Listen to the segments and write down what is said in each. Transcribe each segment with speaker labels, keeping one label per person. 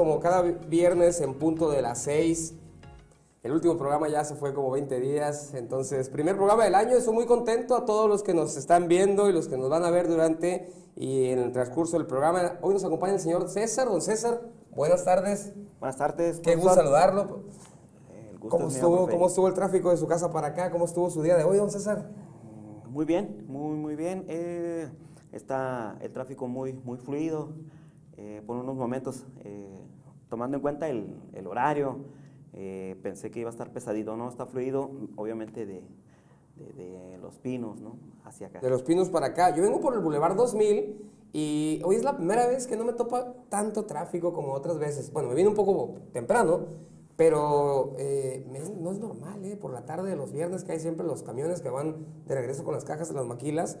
Speaker 1: Como cada viernes en punto de las 6. El último programa ya se fue como 20 días, entonces primer programa del año, estoy muy contento a todos los que nos están viendo y los que nos van a ver durante y en el transcurso del programa. Hoy nos acompaña el señor César, don César, buenas tardes,
Speaker 2: Buenas tardes.
Speaker 1: qué gusto saludarlo.
Speaker 2: El gusto
Speaker 1: ¿Cómo
Speaker 2: es mío,
Speaker 1: estuvo. ¿Cómo estuvo el tráfico de su casa para acá? ¿Cómo estuvo su día de hoy, don César?
Speaker 2: Muy bien, muy, muy bien. Eh, está el tráfico muy, muy fluido. Eh, por unos momentos, eh, tomando en cuenta el, el horario, eh, pensé que iba a estar pesadito. No, está fluido, obviamente, de, de- de Los Pinos, ¿no? Hacia acá.
Speaker 1: De los Pinos para acá. Yo vengo por el Boulevard 2000 y hoy es la primera vez que no me topa tanto tráfico como otras veces. Bueno, me vine un poco temprano, pero eh, no es normal, ¿eh? Por la tarde de los viernes que hay siempre los camiones que van de regreso con las cajas de las maquilas,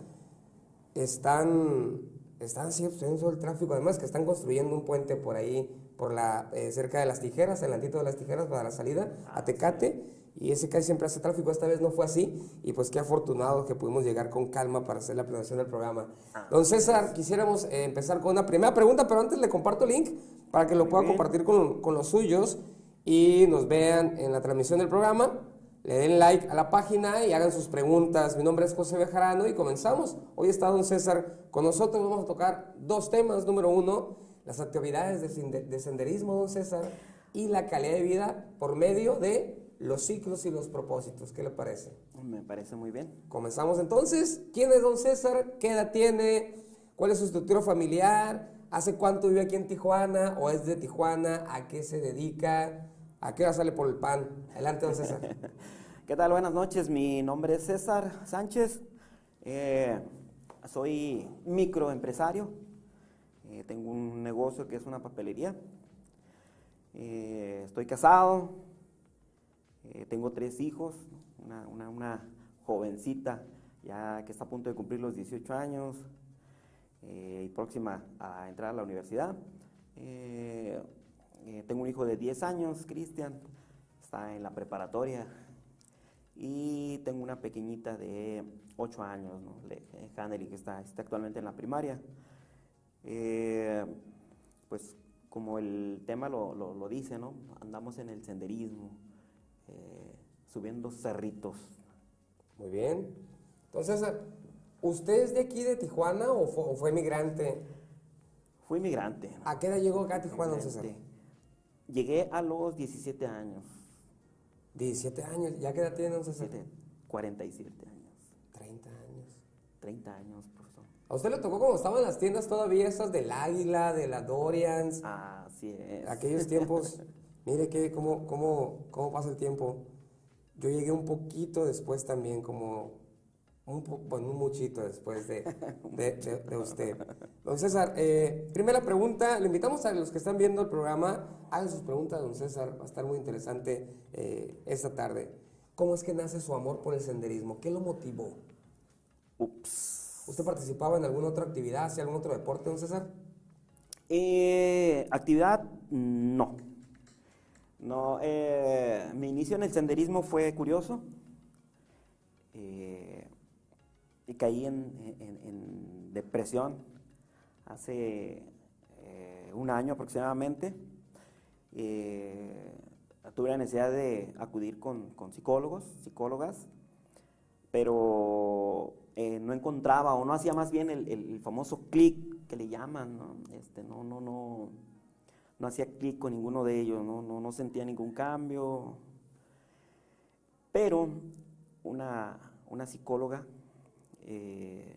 Speaker 1: están, están así el tráfico. Además que están construyendo un puente por ahí, por la, eh, cerca de las tijeras, delantito de las tijeras para la salida a Tecate. Y ese casi siempre hace tráfico, esta vez no fue así. Y pues qué afortunado que pudimos llegar con calma para hacer la planeación del programa. Don César, quisiéramos eh, empezar con una primera pregunta, pero antes le comparto el link para que lo pueda compartir con, con los suyos y nos vean en la transmisión del programa. Le den like a la página y hagan sus preguntas. Mi nombre es José Bejarano y comenzamos. Hoy está don César con nosotros. Vamos a tocar dos temas. Número uno, las actividades de, de senderismo, don César, y la calidad de vida por medio de los ciclos y los propósitos. ¿Qué le parece?
Speaker 2: Me parece muy bien.
Speaker 1: Comenzamos entonces. ¿Quién es don César? ¿Qué edad tiene? ¿Cuál es su estructura familiar? ¿Hace cuánto vive aquí en Tijuana? ¿O es de Tijuana? ¿A qué se dedica? ¿A qué hora sale por el pan? Adelante, don César.
Speaker 2: ¿Qué tal? Buenas noches. Mi nombre es César Sánchez. Eh, soy microempresario. Eh, tengo un negocio que es una papelería. Eh, estoy casado. Eh, tengo tres hijos. Una, una- jovencita ya que está a punto de cumplir los 18 años y próxima a entrar a la universidad. Tengo un hijo de 10 años, Cristian. Está en la preparatoria. Y tengo una pequeñita de 8 años, ¿no? Le- Haneli, que está, está actualmente en la primaria. Eh, pues como el tema lo, lo- lo dice, ¿no? Andamos en el senderismo, eh, subiendo cerritos.
Speaker 1: Muy bien. Don César, ¿usted es de aquí de Tijuana o fue, o fue migrante?
Speaker 2: Fui migrante.
Speaker 1: ¿A qué edad llegó acá a Tijuana, don César?
Speaker 2: Migrante. Llegué a los 17 años,
Speaker 1: 17 años. ¿Ya qué edad tiene, don César?
Speaker 2: siete- 47 años,
Speaker 1: 30 años.
Speaker 2: 30 años.
Speaker 1: ¿A usted le tocó cuando estaban las tiendas todavía esas del Águila, de la Dorians?
Speaker 2: Así es.
Speaker 1: Aquellos tiempos, mire que cómo, cómo, cómo pasa el tiempo. Yo llegué un poquito después también, como un, po- bueno, un muchito después de, de, de- de usted. Don César, eh, primera pregunta, le invitamos a los que están viendo el programa, hagan sus preguntas, don César, va a estar muy interesante eh, esta tarde. ¿Cómo es que nace su amor por el senderismo? ¿Qué lo motivó?
Speaker 2: Ups.
Speaker 1: ¿Usted participaba en alguna otra actividad, hacía algún otro deporte, don César?
Speaker 2: Eh, actividad, no. No, eh, mi inicio en el senderismo fue curioso. Eh, y caí en, depresión hace un año aproximadamente. Tuve la necesidad de acudir con psicólogos, psicólogas, pero eh, no encontraba o no hacía más bien el, el- famoso clic que le llaman, ¿no? Este, no, no, no, no hacía clic con ninguno de ellos, no, no, no sentía ningún cambio. Pero una, una psicóloga eh,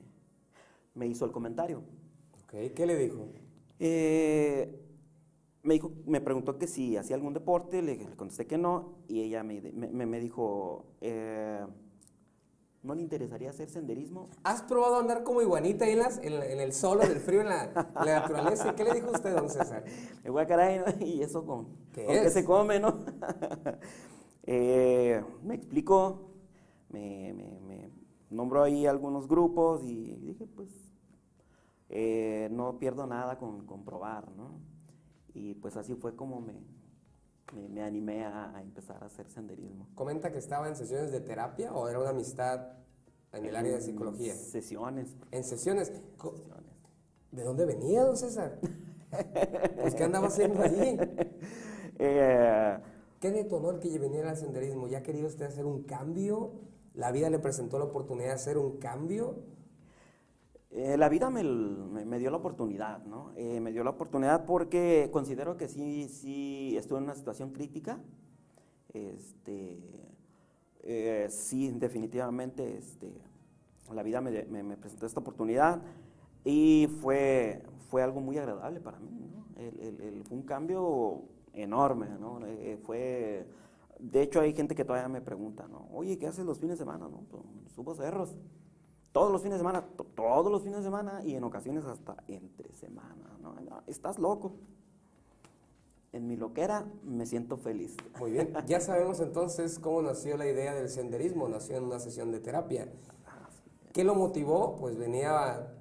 Speaker 2: me hizo el comentario.
Speaker 1: Ok, ¿qué le dijo?
Speaker 2: Eh, me, dijo, me preguntó que si hacía algún deporte, le, le contesté que no, y ella me, me, me dijo, eh, ¿no le interesaría hacer senderismo?
Speaker 1: ¿Has probado andar como iguanita en, las, en, en el sol, en el frío, en la, en la naturaleza? ¿Qué le dijo usted, don César?
Speaker 2: Me voy a caray, ¿no? ¿y eso con
Speaker 1: ¿Qué
Speaker 2: con qué
Speaker 1: es?
Speaker 2: se come, no? Eh, me explicó, me, me, me nombró ahí algunos grupos y dije, pues, eh, no pierdo nada con, con probar, ¿no? Y pues así fue como me, me, me animé a, a empezar a hacer senderismo.
Speaker 1: ¿Comenta que estaba en sesiones de terapia o era una amistad en el área de psicología?
Speaker 2: Sesiones.
Speaker 1: En sesiones. Co-
Speaker 2: sesiones.
Speaker 1: ¿De dónde venía, don César? Pues, ¿qué andaba haciendo allí?
Speaker 2: Eh,
Speaker 1: ¿Qué detonó el que viniera al senderismo? ¿Ya quería usted hacer un cambio? ¿La vida le presentó la oportunidad de hacer un cambio?
Speaker 2: Eh, la vida me, me- dio la oportunidad, ¿no? Eh, me dio la oportunidad porque considero que sí, sí estuve en una situación crítica. Este, eh, sí, definitivamente, este, la vida me, me- presentó esta oportunidad y fue, fue algo muy agradable para mí, ¿no? Fue un cambio enorme, ¿no? Fue, de hecho, hay gente que todavía me pregunta, ¿no? Oye, ¿qué haces los fines de semana? No, pues, subo cerros. Todos los fines de semana, to- todos los fines de semana y en ocasiones hasta entre semana. ¿no? No, estás loco. En mi loquera me siento feliz.
Speaker 1: Muy bien, ya sabemos entonces cómo nació la idea del senderismo, nació en una sesión de terapia. ¿Qué lo motivó? Pues venía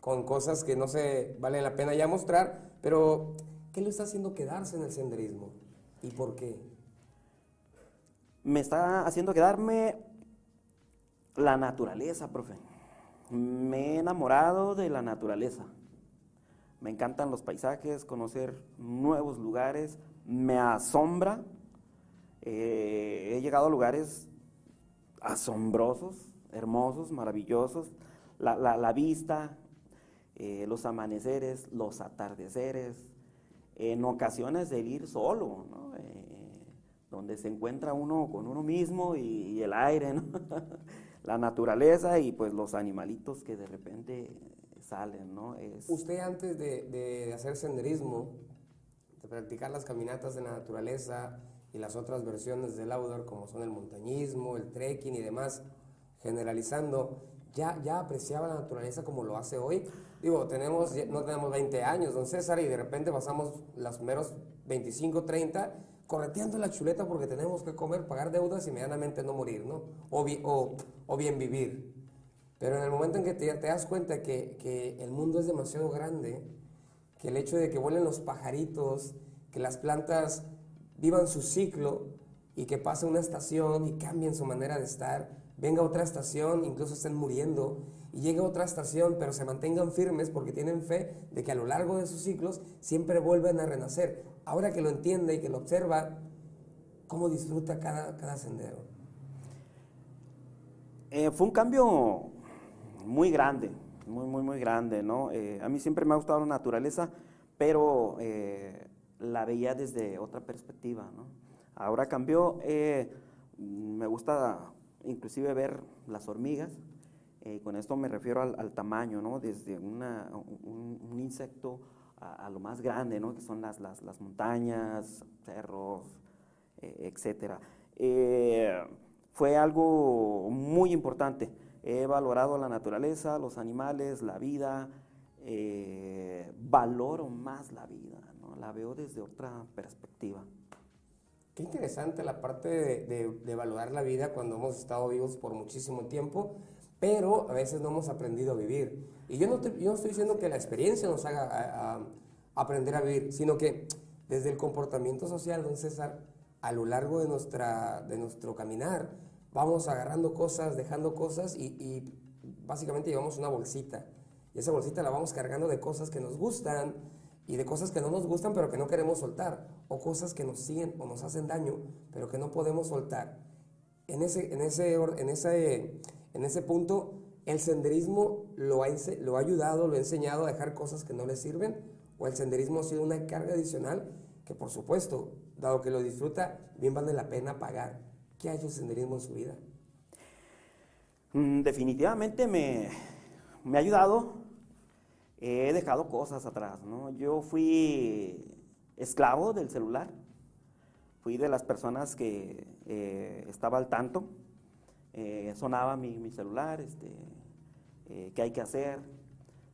Speaker 1: con cosas que no se vale la pena ya mostrar, pero ¿qué lo está haciendo quedarse en el senderismo? ¿Y por qué?
Speaker 2: Me está haciendo quedarme la naturaleza, profe. Me he enamorado de la naturaleza. Me encantan los paisajes, conocer nuevos lugares. Me asombra. Eh, he llegado a lugares asombrosos, hermosos, maravillosos. La, la- vista, eh, los amaneceres, los atardeceres. En ocasiones el ir solo, ¿no? Eh, donde se encuentra uno con uno mismo y el aire, ¿no? la naturaleza y pues los animalitos que de repente salen, ¿no? Es,
Speaker 1: Usted antes de, de hacer senderismo, de practicar las caminatas en la naturaleza y las otras versiones del outdoor como son el montañismo, el trekking y demás, generalizando, ya, ya apreciaba la naturaleza como lo hace hoy. Digo, tenemos, no tenemos 20 años, don César, y de repente pasamos los meros 25, 30 correteando la chuleta porque tenemos que comer, pagar deudas y medianamente no morir, ¿no? O, bi- o, o bien vivir. Pero en el momento en que te, te das cuenta que, que el mundo es demasiado grande, que el hecho de que vuelen los pajaritos, que las plantas vivan su ciclo y que pase una estación y cambien su manera de estar, venga otra estación, incluso estén muriendo, y llegue otra estación, pero se mantengan firmes porque tienen fe de que a lo largo de sus ciclos siempre vuelven a renacer. Ahora que lo entiende y que lo observa, ¿cómo disfruta cada, cada sendero?
Speaker 2: Eh, fue un cambio muy grande, muy, muy, muy grande, ¿no? Eh, a mí siempre me ha gustado la naturaleza, pero eh, la veía desde otra perspectiva, ¿no? Ahora cambió, me gusta inclusive ver las hormigas, eh, con esto me refiero al, al tamaño, ¿no? Desde una- un, un insecto a, a lo más grande, ¿no? Que son las, las, las montañas, cerros, eh, etcétera. Eh, fue algo muy importante. He valorado la naturaleza, los animales, la vida. eh, valoro más la vida, ¿no? La veo desde otra perspectiva.
Speaker 1: Qué interesante la parte de, de, de valorar la vida cuando hemos estado vivos por muchísimo tiempo, pero a veces no hemos aprendido a vivir. Y yo no, yo no estoy diciendo que la experiencia nos haga aprender a vivir, sino que desde el comportamiento social, don César, a lo largo de, nuestra, de nuestro caminar, vamos agarrando cosas, dejando cosas y, básicamente llevamos una bolsita. Y esa bolsita la vamos cargando de cosas que nos gustan, y de cosas que no nos gustan pero que no queremos soltar, o cosas que nos siguen o nos hacen daño pero que no podemos soltar. En ese, en ese, en ese, en ese punto, el senderismo lo ha, lo ha ayudado, lo ha enseñado a dejar cosas que no le sirven, o el senderismo ha sido una carga adicional que por supuesto, dado que lo disfruta, bien vale la pena pagar. ¿Qué ha hecho el senderismo en su vida?
Speaker 2: Mm, definitivamente me, me ha ayudado. He dejado cosas atrás, ¿no? Yo fui esclavo del celular. Fui de las personas que eh, estaba al tanto. Eh, sonaba mi, mi celular, este, eh, qué hay que hacer,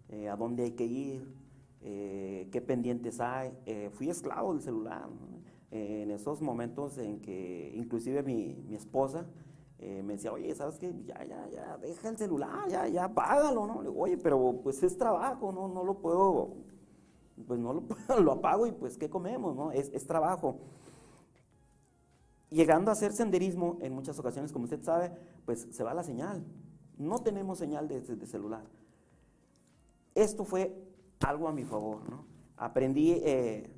Speaker 2: eh, a dónde hay que ir, eh, qué pendientes hay. Eh, fui esclavo del celular. ¿no? Eh, en esos momentos en que inclusive mi, mi esposa me decía, oye, ¿sabes qué? Ya, ya, ya, deja el celular, ya, ya, apágalo, ¿no? Le digo, oye, pero pues es trabajo, ¿no? No lo puedo, pues no lo, lo apago y pues ¿qué comemos, no? Es, es trabajo. Llegando a hacer senderismo, en muchas ocasiones, como usted sabe, pues se va la señal. No tenemos señal de, celular. Esto fue algo a mi favor, ¿no? Aprendí eh,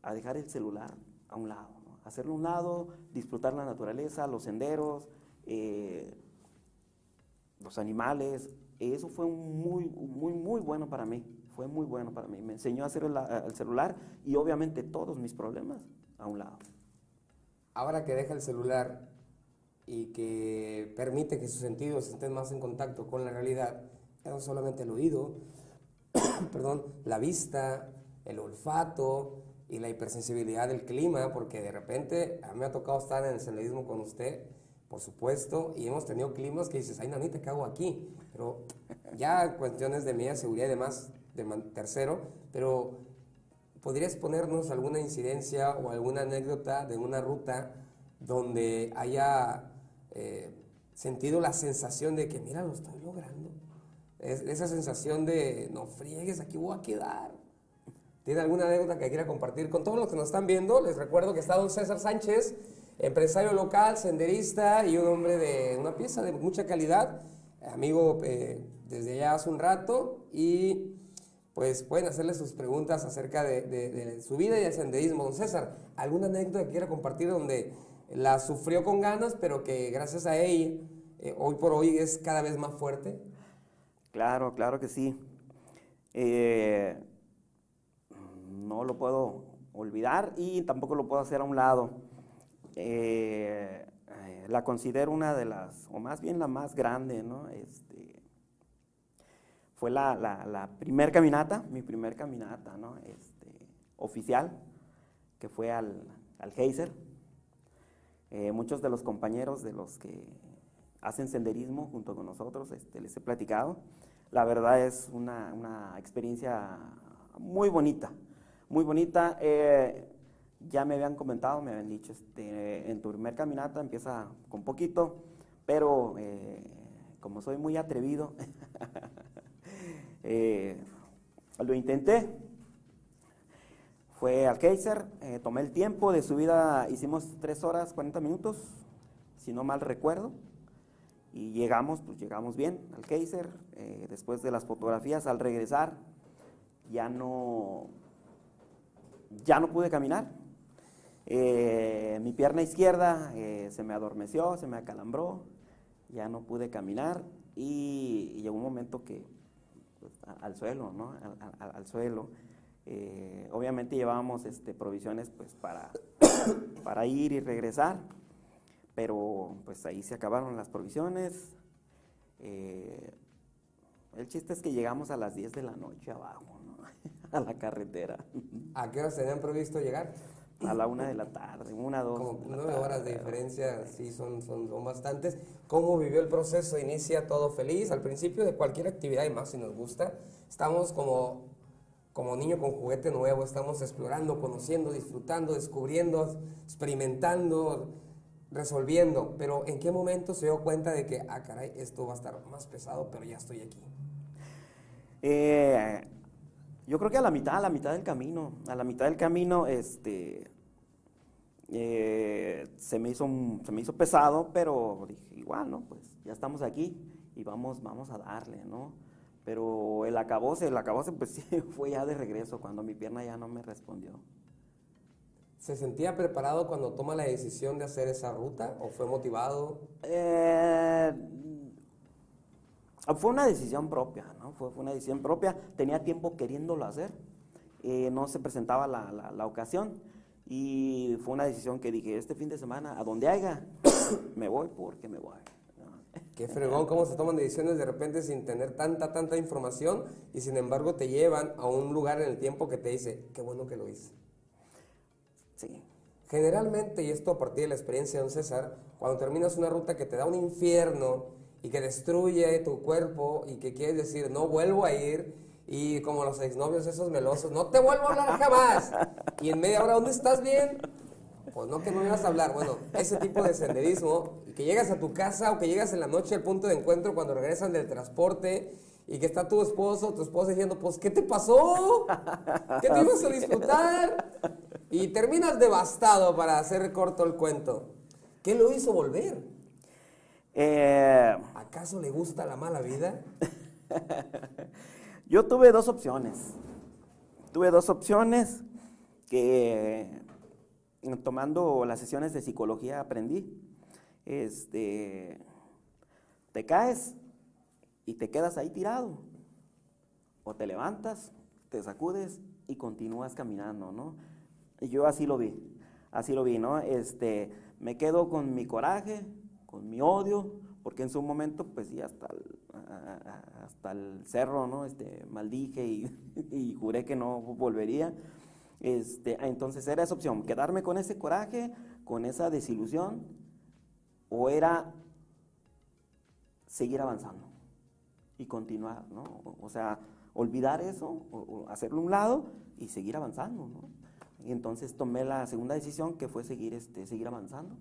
Speaker 2: a dejar el celular a un lado, hacerlo a un lado, disfrutar la naturaleza, los senderos, eh, los animales. Eso fue muy, muy, muy bueno para mí. Fue muy bueno para mí. Me enseñó a hacer el celular y obviamente todos mis problemas a un lado.
Speaker 1: Ahora que deja el celular y que permite que sus sentidos estén más en contacto con la realidad, no solamente el oído, perdón, la vista, el olfato y la hipersensibilidad del clima, porque de repente me ha tocado estar en el senderismo con usted, por supuesto, y hemos tenido climas que dices, ay, nanita, ¿qué hago aquí? Pero ya cuestiones de media seguridad y demás, de tercero, pero ¿podrías ponernos alguna incidencia o alguna anécdota de una ruta donde haya eh, sentido la sensación de que, mira, lo estoy logrando? Es- esa sensación de, no friegues, aquí voy a quedar. ¿Tiene alguna anécdota que quiera compartir con todos los que nos están viendo? Les recuerdo que está don César Sánchez, empresario local, senderista y un hombre de una pieza de mucha calidad, amigo eh, desde allá hace un rato y pues pueden hacerle sus preguntas acerca de, de- su vida y del senderismo. Don César, ¿alguna anécdota que quiera compartir donde la sufrió con ganas, pero que gracias a ella eh, hoy por hoy es cada vez más fuerte?
Speaker 2: Claro, claro que sí. Eh, no lo puedo olvidar y tampoco lo puedo hacer a un lado. Eh, eh, la considero una de las, o más bien la más grande, ¿no? Este, fue la, la, la caminata, mi primer caminata, ¿no? Este, oficial, que fue al, al Geyser. Eh, muchos de los compañeros de los que hacen senderismo junto con nosotros, este, les he platicado. La verdad es una, una experiencia muy bonita, muy bonita. Eh, ya me habían comentado, me habían dicho, este, en tu primer caminata empieza con poquito, pero eh, como soy muy atrevido, eh, lo intenté. Fue al Kaiser, eh, tomé el tiempo de subida, hicimos 3 horas 40 minutos, si no mal recuerdo, y llegamos, pues llegamos bien al Kaiser. eh, después de las fotografías, al regresar, ya no, ya no pude caminar. Eh, mi pierna izquierda eh, se me adormeció, se me acalambró, ya no pude caminar y, y llegó un momento que pues, al suelo, ¿no? Al, suelo. Eh, obviamente llevábamos este, provisiones pues para, para ir y regresar, pero pues ahí se acabaron las provisiones. Eh, el chiste es que llegamos a las 10 de la noche abajo, ¿no? a la carretera,
Speaker 1: ¿A qué horas tenían previsto llegar?
Speaker 2: A la una de la tarde, una, dos.
Speaker 1: Como nueve horas de diferencia, sí, son, son, son bastantes. ¿Cómo vivió el proceso? Inicia todo feliz. Al principio de cualquier actividad, y más si nos gusta, estamos como, como niño con juguete nuevo, estamos explorando, conociendo, disfrutando, descubriendo, experimentando, resolviendo. Pero ¿en qué momento se dio cuenta de que, ah, caray, esto va a estar más pesado, pero ya estoy aquí?
Speaker 2: Eh, yo creo que a la mitad, a la mitad del camino, a la mitad del camino, este, eh, se me hizo, se me hizo pesado, pero dije, igual, ¿no? Pues ya estamos aquí y vamos, vamos a darle, ¿no? Pero el acabose, el acabose, pues sí, fue ya de regreso, cuando mi pierna ya no me respondió.
Speaker 1: ¿Se sentía preparado cuando toma la decisión de hacer esa ruta o fue motivado?
Speaker 2: Eh, fue una decisión propia, ¿no? Fue, fue una decisión propia. Tenía tiempo queriéndolo hacer. eh, no se presentaba la, la- la ocasión. Y fue una decisión que dije, este fin de semana, a donde haya, me voy porque me voy.
Speaker 1: Qué fregón, cómo se toman decisiones de repente sin tener tanta, tanta información y sin embargo te llevan a un lugar en el tiempo que te dice, qué bueno que lo hice.
Speaker 2: Sí.
Speaker 1: Generalmente, y esto a partir de la experiencia de don César, cuando terminas una ruta que te da un infierno y que destruye tu cuerpo y que quieres decir, no vuelvo a ir, y como los exnovios esos melosos, no te vuelvo a hablar jamás. Y en media hora, ¿dónde estás bien? Pues no que no me ibas a hablar. Bueno, ese tipo de senderismo, y que llegas a tu casa o que llegas en la noche al punto de encuentro cuando regresan del transporte y que está tu esposo, tu esposa diciendo, pues, ¿qué te pasó? ¿Qué te ibas a disfrutar? Y terminas devastado para hacer corto el cuento. ¿Qué lo hizo volver?
Speaker 2: Eh,
Speaker 1: ¿Acaso le gusta la mala vida?
Speaker 2: yo tuve dos opciones. Tuve dos opciones que tomando las sesiones de psicología aprendí. Este, te caes y te quedas ahí tirado. O te levantas, te sacudes y continúas caminando, ¿no? Y yo así lo vi, así lo vi, ¿no? Este, me quedo con mi coraje, con mi odio, porque en su momento, pues sí, hasta el, hasta el cerro, ¿no? Este, maldije y, y juré que no volvería. Este, entonces era esa opción, quedarme con ese coraje, con esa desilusión, o era seguir avanzando y continuar, ¿no? O sea, olvidar eso, o, hacerlo a un lado y seguir avanzando, ¿no? Y entonces tomé la segunda decisión que fue seguir, este, seguir avanzando,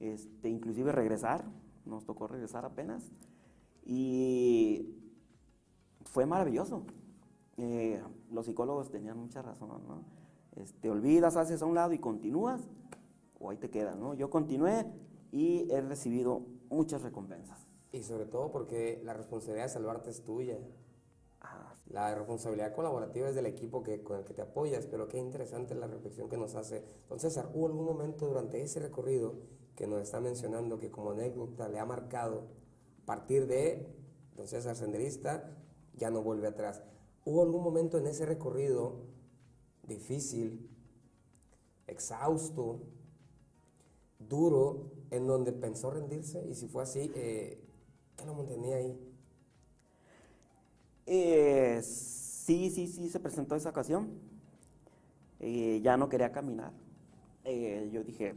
Speaker 2: este, inclusive regresar, nos tocó regresar apenas, y fue maravilloso. Eh, los psicólogos tenían mucha razón, ¿no? Este, olvidas, haces a un lado y continúas, o ahí te quedas, ¿no? Yo continué y he recibido muchas recompensas.
Speaker 1: Y sobre todo porque la responsabilidad de salvarte es tuya. Ah, la responsabilidad colaborativa es del equipo que, con el que te apoyas, pero qué interesante la reflexión que nos hace. Entonces, ¿hubo algún momento durante ese recorrido que nos está mencionando que como anécdota le ha marcado a partir de don César Senderista, ya no vuelve atrás? ¿Hubo algún momento en ese recorrido difícil, exhausto, duro, en donde pensó rendirse? Y si fue así, eh, ¿qué lo mantenía ahí?
Speaker 2: Eh, sí, sí, sí, se presentó esa ocasión. Eh, ya no quería caminar. yo dije,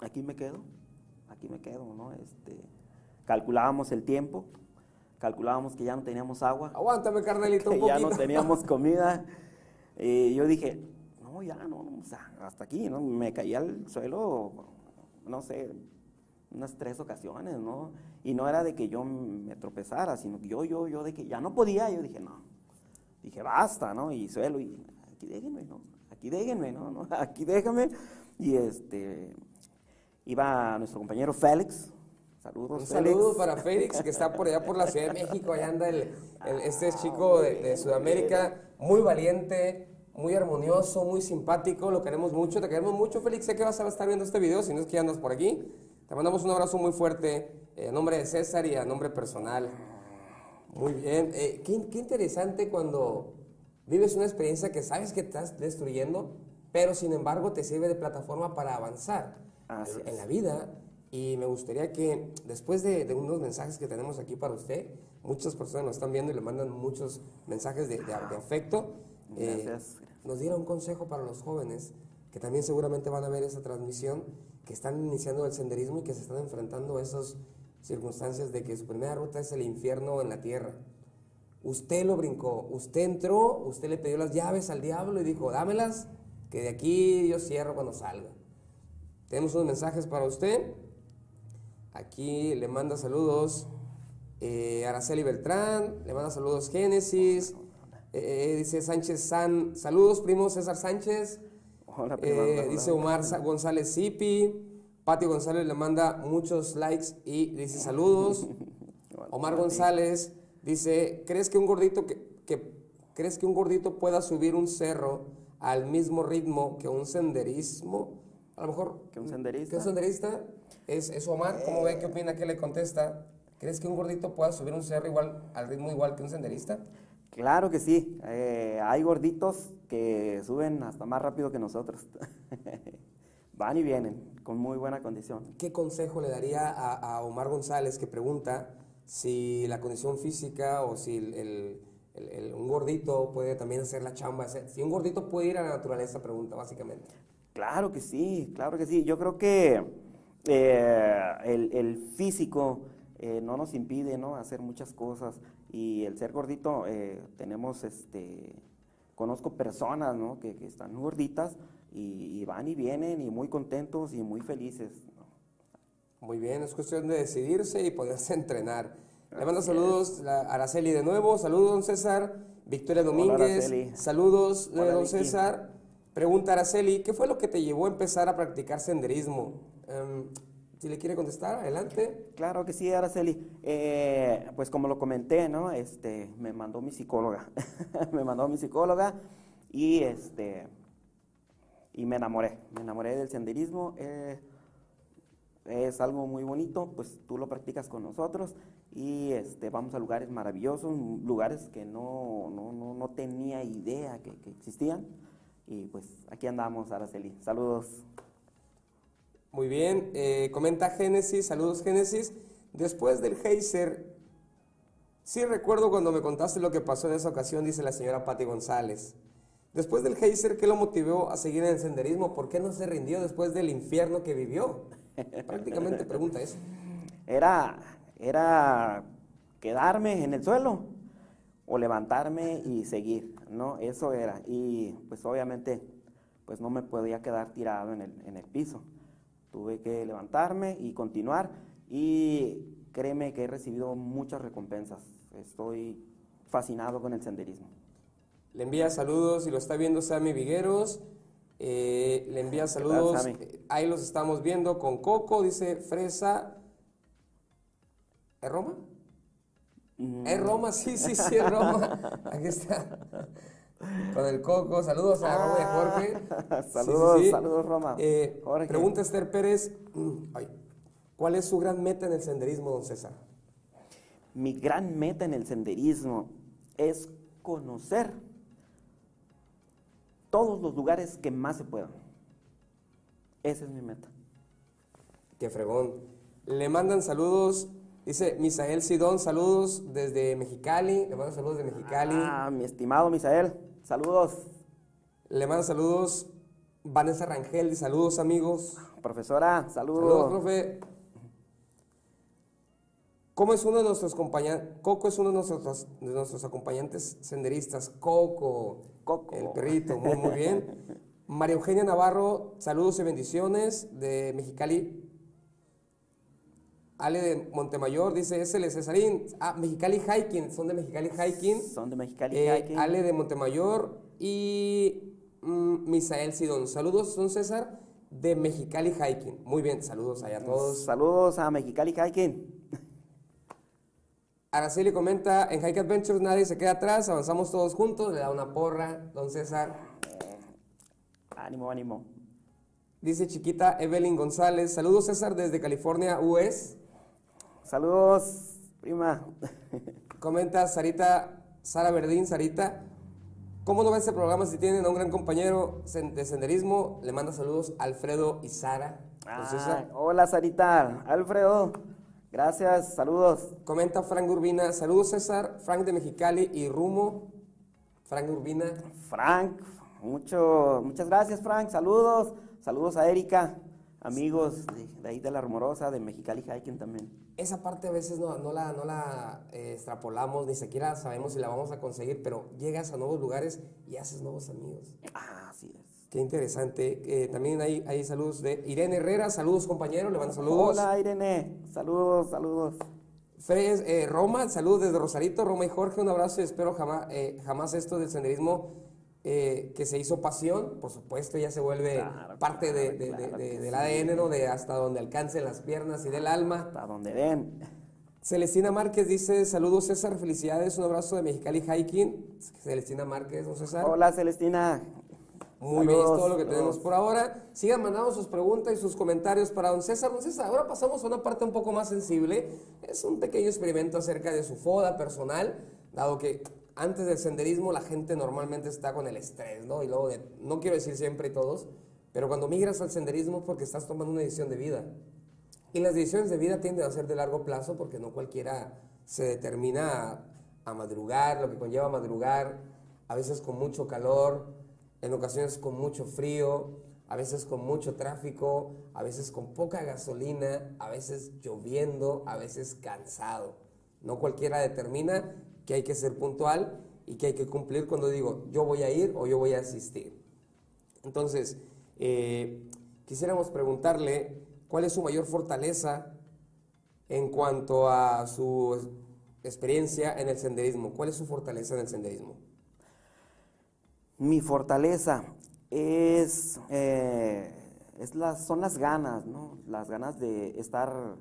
Speaker 2: aquí me quedo, aquí me quedo, ¿no? Este, calculábamos el tiempo, calculábamos que ya no teníamos agua.
Speaker 1: Aguántame, carnalito, un
Speaker 2: poquito. ya no teníamos comida. Y yo dije, no, ya no, o sea, hasta aquí, ¿no? Me caí al suelo, no sé, unas tres ocasiones, ¿no? Y no era de que yo me tropezara, sino que yo, yo, yo, de que ya no podía, yo dije, no. Dije, basta, ¿no? Y suelo, y aquí déjenme, ¿no? Aquí déjenme, ¿no? ¿no? Aquí déjame. Y este, iba nuestro compañero Félix, Saludos,
Speaker 1: Un saludo para Félix, que está por allá por la Ciudad de México. Allá anda el, este chico de, Sudamérica, muy valiente, muy armonioso, muy simpático. Lo queremos mucho. Te queremos mucho, Félix. Sé que vas a estar viendo este video, si no es que ya andas por aquí. Te mandamos un abrazo muy fuerte eh, a nombre de César y a nombre personal. Muy bien. Eh, qué, qué interesante cuando vives una experiencia que sabes que estás destruyendo, pero sin embargo te sirve de plataforma para avanzar en la vida y me gustaría que después de, unos mensajes que tenemos aquí para usted, muchas personas nos están viendo y le mandan muchos mensajes de, afecto, eh, nos diera un consejo para los jóvenes que también seguramente van a ver esa transmisión, que están iniciando el senderismo y que se están enfrentando a esas circunstancias de que su primera ruta es el infierno en la tierra. Usted lo brincó, usted entró, usted le pidió las llaves al diablo y dijo, dámelas, que de aquí yo cierro cuando salga. Tenemos unos mensajes para usted. Aquí le manda saludos eh, Araceli Beltrán, le manda saludos Génesis, eh, eh, dice Sánchez San, saludos primo César Sánchez, hola, dice Omar González Zipi, Patio González le manda muchos likes y dice saludos, Omar González dice, ¿crees que un gordito que, crees que un gordito pueda subir un cerro al mismo ritmo que un senderismo? A lo mejor
Speaker 2: que un senderista.
Speaker 1: Que un senderista es, Omar. ¿Cómo ve? ¿Qué opina? ¿Qué le contesta? ¿Crees que un gordito pueda subir un cerro igual, al ritmo igual que un senderista?
Speaker 2: Claro que sí. Eh, hay gorditos que suben hasta más rápido que nosotros. Van y vienen con muy buena condición.
Speaker 1: ¿Qué consejo le daría a, Omar González que pregunta si la condición física o si un gordito puede también hacer la chamba? Si un gordito puede ir a la naturaleza, pregunta básicamente.
Speaker 2: Claro que sí, claro que sí. Yo creo que eh, el, el, físico eh, no nos impide ¿no? hacer muchas cosas y el ser gordito, eh, tenemos, este, conozco personas ¿no? que, que están gorditas y, y, van y vienen y muy contentos y muy felices.
Speaker 1: Muy bien, es cuestión de decidirse y poderse entrenar. Le mando saludos a Araceli de nuevo, saludos don César, Victoria Domínguez, Hola, saludos Hola, don Vicky. César. Pregunta Araceli, ¿qué fue lo que te llevó a empezar a practicar senderismo? Um, si le quiere contestar, adelante.
Speaker 2: Claro que sí, Araceli. Eh, pues como lo comenté, ¿no? Este, me mandó mi psicóloga. me mandó mi psicóloga y este y me enamoré. Me enamoré del senderismo. Eh, es algo muy bonito, pues tú lo practicas con nosotros y este, vamos a lugares maravillosos, lugares que no, no, no, no tenía idea que, que existían. Y pues aquí andamos, Araceli. Saludos.
Speaker 1: Muy bien, eh, comenta Génesis, saludos Génesis. Después del geyser, sí recuerdo cuando me contaste lo que pasó en esa ocasión, dice la señora Patti González. Después del geyser, ¿qué lo motivó a seguir en el senderismo? ¿Por qué no se rindió después del infierno que vivió? Prácticamente pregunta eso.
Speaker 2: Era, era quedarme en el suelo o levantarme y seguir, ¿no? Eso era. Y pues obviamente, pues no me podía quedar tirado en el, en el piso. Tuve que levantarme y continuar y créeme que he recibido muchas recompensas. Estoy fascinado con el senderismo.
Speaker 1: Le envía saludos y lo está viendo Sammy Vigueros. Eh, le envía saludos. Tal, Ahí los estamos viendo con Coco, dice Fresa. ¿Es Roma? Mm. ¿Es Roma? Sí, sí, sí, es Roma. Aquí está. Con el Coco. Saludos a Roma y Jorge.
Speaker 2: saludos, sí, sí, saludos, Roma.
Speaker 1: Eh, pregunta Esther Pérez. Ay, ¿Cuál es su gran meta en el senderismo, don César?
Speaker 2: Mi gran meta en el senderismo es conocer todos los lugares que más se puedan. Esa es mi meta.
Speaker 1: Qué fregón. Le mandan saludos, dice Misael Sidón, saludos desde Mexicali. Le mandan saludos de Mexicali.
Speaker 2: Ah, mi estimado Misael, saludos.
Speaker 1: Le mandan saludos Vanessa Rangel, saludos amigos.
Speaker 2: Profesora, saludos.
Speaker 1: Saludos, profe. ¿Cómo es uno de nuestros compañeros? Coco es uno de nuestros, de nuestros acompañantes senderistas. Coco.
Speaker 2: Coco.
Speaker 1: El perrito, muy, muy bien. María Eugenia Navarro, saludos y bendiciones de Mexicali. Ale de Montemayor dice, es el Cesarín. Ah, Mexicali Hiking, son de Mexicali Hiking.
Speaker 2: Son de Mexicali
Speaker 1: Eh,
Speaker 2: Hiking.
Speaker 1: Ale de Montemayor y mm, Misael Sidón. Saludos, don César, de Mexicali Hiking. Muy bien, saludos allá a todos.
Speaker 2: Saludos a Mexicali Hiking.
Speaker 1: Araceli comenta, en Hike Adventures nadie se queda atrás, avanzamos todos juntos, le da una porra, don César.
Speaker 2: Ánimo, ánimo.
Speaker 1: Dice chiquita Evelyn González, saludos César desde California, US.
Speaker 2: Saludos, prima.
Speaker 1: Comenta Sarita, Sara Verdín, Sarita, ¿cómo no va este programa si tienen a un gran compañero de senderismo? Le manda saludos Alfredo y Sara.
Speaker 2: Ah, hola Sarita, Alfredo. Gracias, saludos.
Speaker 1: Comenta Frank Urbina, saludos César, Frank de Mexicali y Rumo. Frank Urbina.
Speaker 2: Frank, mucho, muchas gracias Frank, saludos. Saludos a Erika, amigos de, de ahí de La Rumorosa, de Mexicali Hiking también.
Speaker 1: Esa parte a veces no, no la, no la eh, extrapolamos, ni siquiera sabemos si la vamos a conseguir, pero llegas a nuevos lugares y haces nuevos amigos.
Speaker 2: Ah, así es.
Speaker 1: Qué interesante. Eh, también hay, hay saludos de Irene Herrera. Saludos, compañero. Le mando saludos.
Speaker 2: Hola, Irene. Saludos, saludos.
Speaker 1: Fres, eh, Roma, saludos desde Rosarito. Roma y Jorge, un abrazo y espero jamás, jamás esto del senderismo eh, que se hizo pasión, por supuesto, ya se vuelve
Speaker 2: Claro,
Speaker 1: parte
Speaker 2: claro,
Speaker 1: de, de-
Speaker 2: claro
Speaker 1: de-
Speaker 2: que
Speaker 1: del
Speaker 2: sí.
Speaker 1: ADN, ¿no? De hasta donde alcancen las piernas y del alma.
Speaker 2: Hasta donde ven.
Speaker 1: Celestina Márquez dice, saludos César, felicidades, un abrazo de Mexicali Hiking. Celestina Márquez, don César.
Speaker 2: Hola, Celestina.
Speaker 1: Muy bien, es todo lo que tenemos por ahora. Sigan mandando sus preguntas y sus comentarios para don César. Don César, ahora pasamos a una parte un poco más sensible. Es un pequeño experimento acerca de su foda personal, dado que antes del senderismo la gente normalmente está con el estrés, ¿no? Y luego, no quiero decir siempre y todos, pero cuando migras al senderismo es porque estás tomando una decisión de vida. Y las decisiones de vida tienden a ser de largo plazo porque no cualquiera se determina a, a madrugar, lo que conlleva madrugar, a veces con mucho calor, en ocasiones con mucho frío, a veces con mucho tráfico, a veces con poca gasolina, a veces lloviendo, a veces cansado. No cualquiera determina que hay que ser puntual y que hay que cumplir cuando digo yo voy a ir o yo voy a asistir. Entonces, eh, quisiéramos preguntarle cuál es su mayor fortaleza en cuanto a su experiencia en el senderismo. ¿Cuál es su fortaleza en el senderismo?
Speaker 2: Mi fortaleza es, eh, es las, son las ganas, ¿no? Las ganas de estar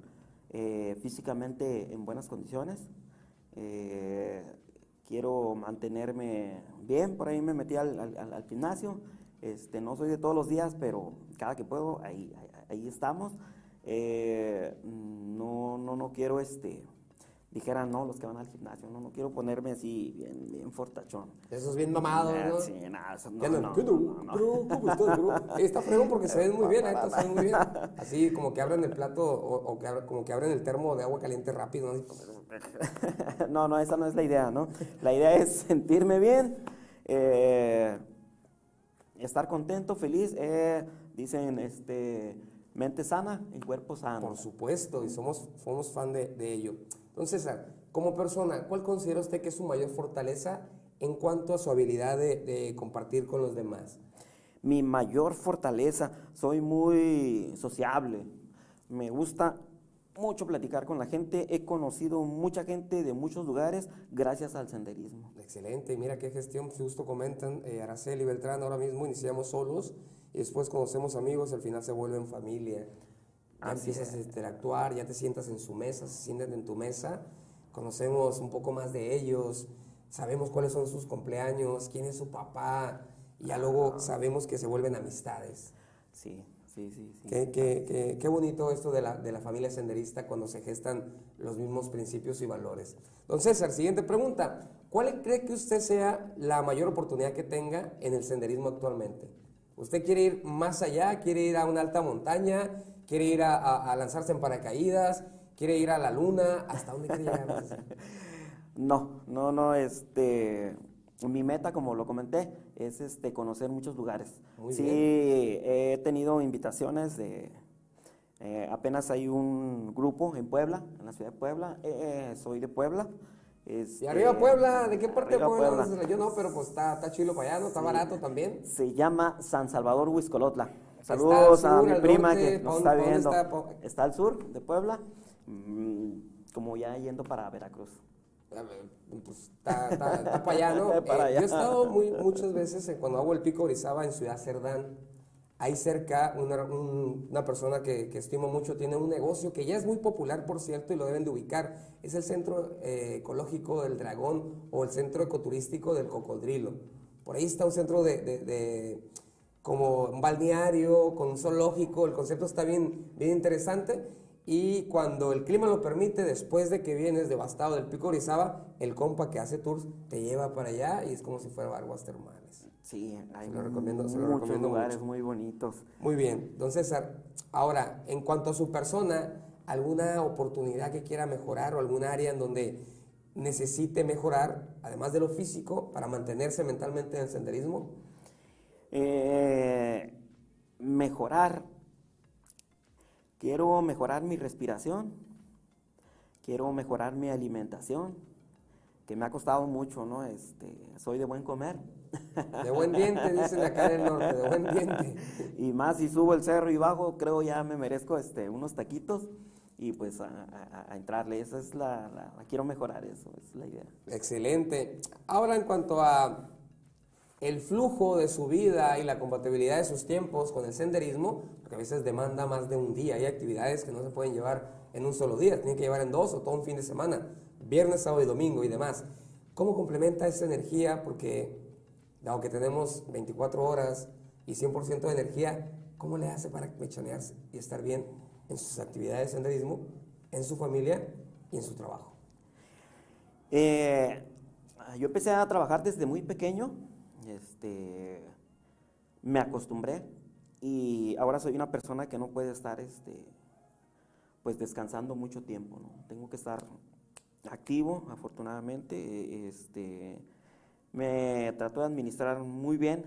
Speaker 2: eh, físicamente en buenas condiciones. Eh, quiero mantenerme bien, por ahí me metí al, al, gimnasio. Este, no soy de todos los días, pero cada que puedo, ahí, ahí, estamos. no, no, no quiero este, dijeran, no, los que van al gimnasio, no, no quiero ponerme así bien, bien fortachón.
Speaker 1: Eso es bien mamado, ¿no?
Speaker 2: Sí, nada, no, no, no,
Speaker 1: no, Está fregón porque se ven muy bien, ¿eh? se ven muy bien. Así como que abren el plato o, que como que abren el termo de agua caliente rápido, ¿no?
Speaker 2: no, no, esa no es la idea, ¿no? La idea es sentirme bien, eh, estar contento, feliz, eh, dicen, este, mente sana, el cuerpo sano.
Speaker 1: Por supuesto, y somos, somos fan de, de ello. Entonces, como persona, ¿cuál considera usted que es su mayor fortaleza en cuanto a su habilidad de, compartir con los demás?
Speaker 2: Mi mayor fortaleza, soy muy sociable, me gusta mucho platicar con la gente, he conocido mucha gente de muchos lugares gracias al senderismo.
Speaker 1: Excelente, mira qué gestión, justo comentan, eh, Araceli y Beltrán, ahora mismo iniciamos solos y después conocemos amigos, al final se vuelven familia ya empiezas a interactuar, ya te sientas en su mesa, se sienten en tu mesa, conocemos un poco más de ellos, sabemos cuáles son sus cumpleaños, quién es su papá, y ya luego sabemos que se vuelven amistades.
Speaker 2: Sí, sí, sí. sí.
Speaker 1: Qué, qué, qué, bonito esto de la, de la familia senderista cuando se gestan los mismos principios y valores. Don César, siguiente pregunta. ¿Cuál cree que usted sea la mayor oportunidad que tenga en el senderismo actualmente? ¿Usted quiere ir más allá? ¿Quiere ir a una alta montaña? Quiere ir a, lanzarse en paracaídas, quiere ir a la luna, ¿hasta dónde quiere llegar?
Speaker 2: no, no, no, este, mi meta, como lo comenté, es este, conocer muchos lugares. sí, he tenido invitaciones de, eh, apenas hay un grupo en Puebla, en la ciudad de Puebla, eh, eh, soy de Puebla.
Speaker 1: Este, ¿Y arriba Puebla? ¿De qué parte de Puebla? Yo no, pero pues está, está chilo para allá, ¿no? Está barato también.
Speaker 2: Se llama San Salvador Huizcolotla. Saludos a mi prima que nos está viendo. Está? al sur de Puebla, mm, como ya yendo para Veracruz.
Speaker 1: Pues está, para allá, ¿no? Eh, yo he estado muy, muchas veces cuando hago el pico Orizaba en Ciudad Cerdán. Ahí cerca una, persona que, estimo mucho tiene un negocio que ya es muy popular, por cierto, y lo deben de ubicar. Es el Centro eh, Ecológico del Dragón o el Centro Ecoturístico del Cocodrilo. Por ahí está un centro de como un balneario, con un zoológico, el concepto está bien, bien interesante. Y cuando el clima lo permite, después de que vienes devastado del Pico Orizaba, el compa que hace tours te lleva para allá y es como si fuera aguas termales.
Speaker 2: Sí, hay lo recomiendo, muchos lugares muy bonitos.
Speaker 1: Muy bien, don César. Ahora, en cuanto a su persona, ¿alguna oportunidad que quiera mejorar o algún área en donde necesite mejorar, además de lo físico, para mantenerse mentalmente en el senderismo?
Speaker 2: Eh, mejorar, quiero mejorar mi respiración, quiero mejorar mi alimentación, que me ha costado mucho, ¿no? Este, soy de buen comer.
Speaker 1: De buen diente, dicen acá en el norte, de buen diente.
Speaker 2: Y más si subo el cerro y bajo, creo ya me merezco este, unos taquitos y pues a, entrarle. Esa es la, la, quiero mejorar eso, es la idea.
Speaker 1: Excelente. Ahora en cuanto a el flujo de su vida y la compatibilidad de sus tiempos con el senderismo, porque a veces demanda más de un día. Hay actividades que no se pueden llevar en un solo día, tienen que llevar en dos o todo un fin de semana, viernes, sábado y domingo y demás. ¿Cómo complementa esa energía? Porque, dado que tenemos 24 horas y 100% de energía, ¿cómo le hace para mechonearse y estar bien en sus actividades de senderismo, en su familia y en su trabajo?
Speaker 2: Eh, yo empecé a trabajar desde muy pequeño este, me acostumbré y ahora soy una persona que no puede estar este, pues descansando mucho tiempo, ¿no? Tengo que estar activo, afortunadamente, este, me trato de administrar muy bien.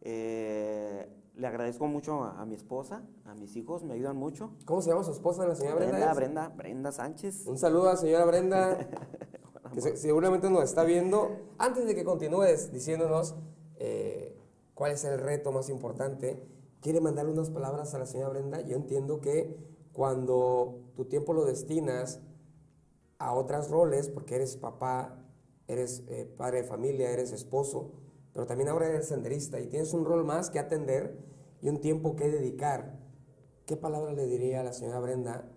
Speaker 2: Eh, le agradezco mucho a, a mi esposa, a mis hijos, me ayudan mucho.
Speaker 1: ¿Cómo se llama su esposa, la señora Brenda?
Speaker 2: Brenda? Brenda, Brenda Sánchez.
Speaker 1: Un saludo a la señora Brenda, que se- seguramente nos está viendo. Antes de que continúes diciéndonos eh, cuál es el reto más importante, quiere mandarle unas palabras a la señora Brenda. Yo entiendo que cuando tu tiempo lo destinas a otros roles, porque eres papá, eres eh, padre de familia, eres esposo, pero también ahora eres senderista y tienes un rol más que atender y un tiempo que dedicar. ¿Qué palabra le diría a la señora Brenda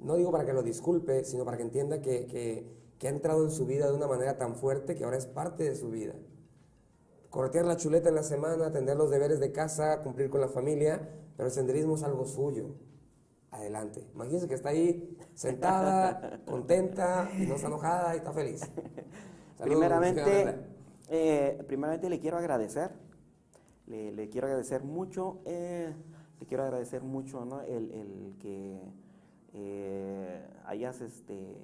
Speaker 1: no digo para que lo disculpe, sino para que entienda que- que ha entrado en su vida de una manera tan fuerte que ahora es parte de su vida. Corretear la chuleta en la semana, atender los deberes de casa, cumplir con la familia, pero el senderismo es algo suyo. Adelante. Imagínense que está ahí sentada, contenta, y no está enojada y está feliz. Saludos,
Speaker 2: Primeramente, eh, primeramente le quiero agradecer, le, le quiero agradecer mucho, eh, le quiero agradecer mucho ¿no? el, el que eh, hayas este,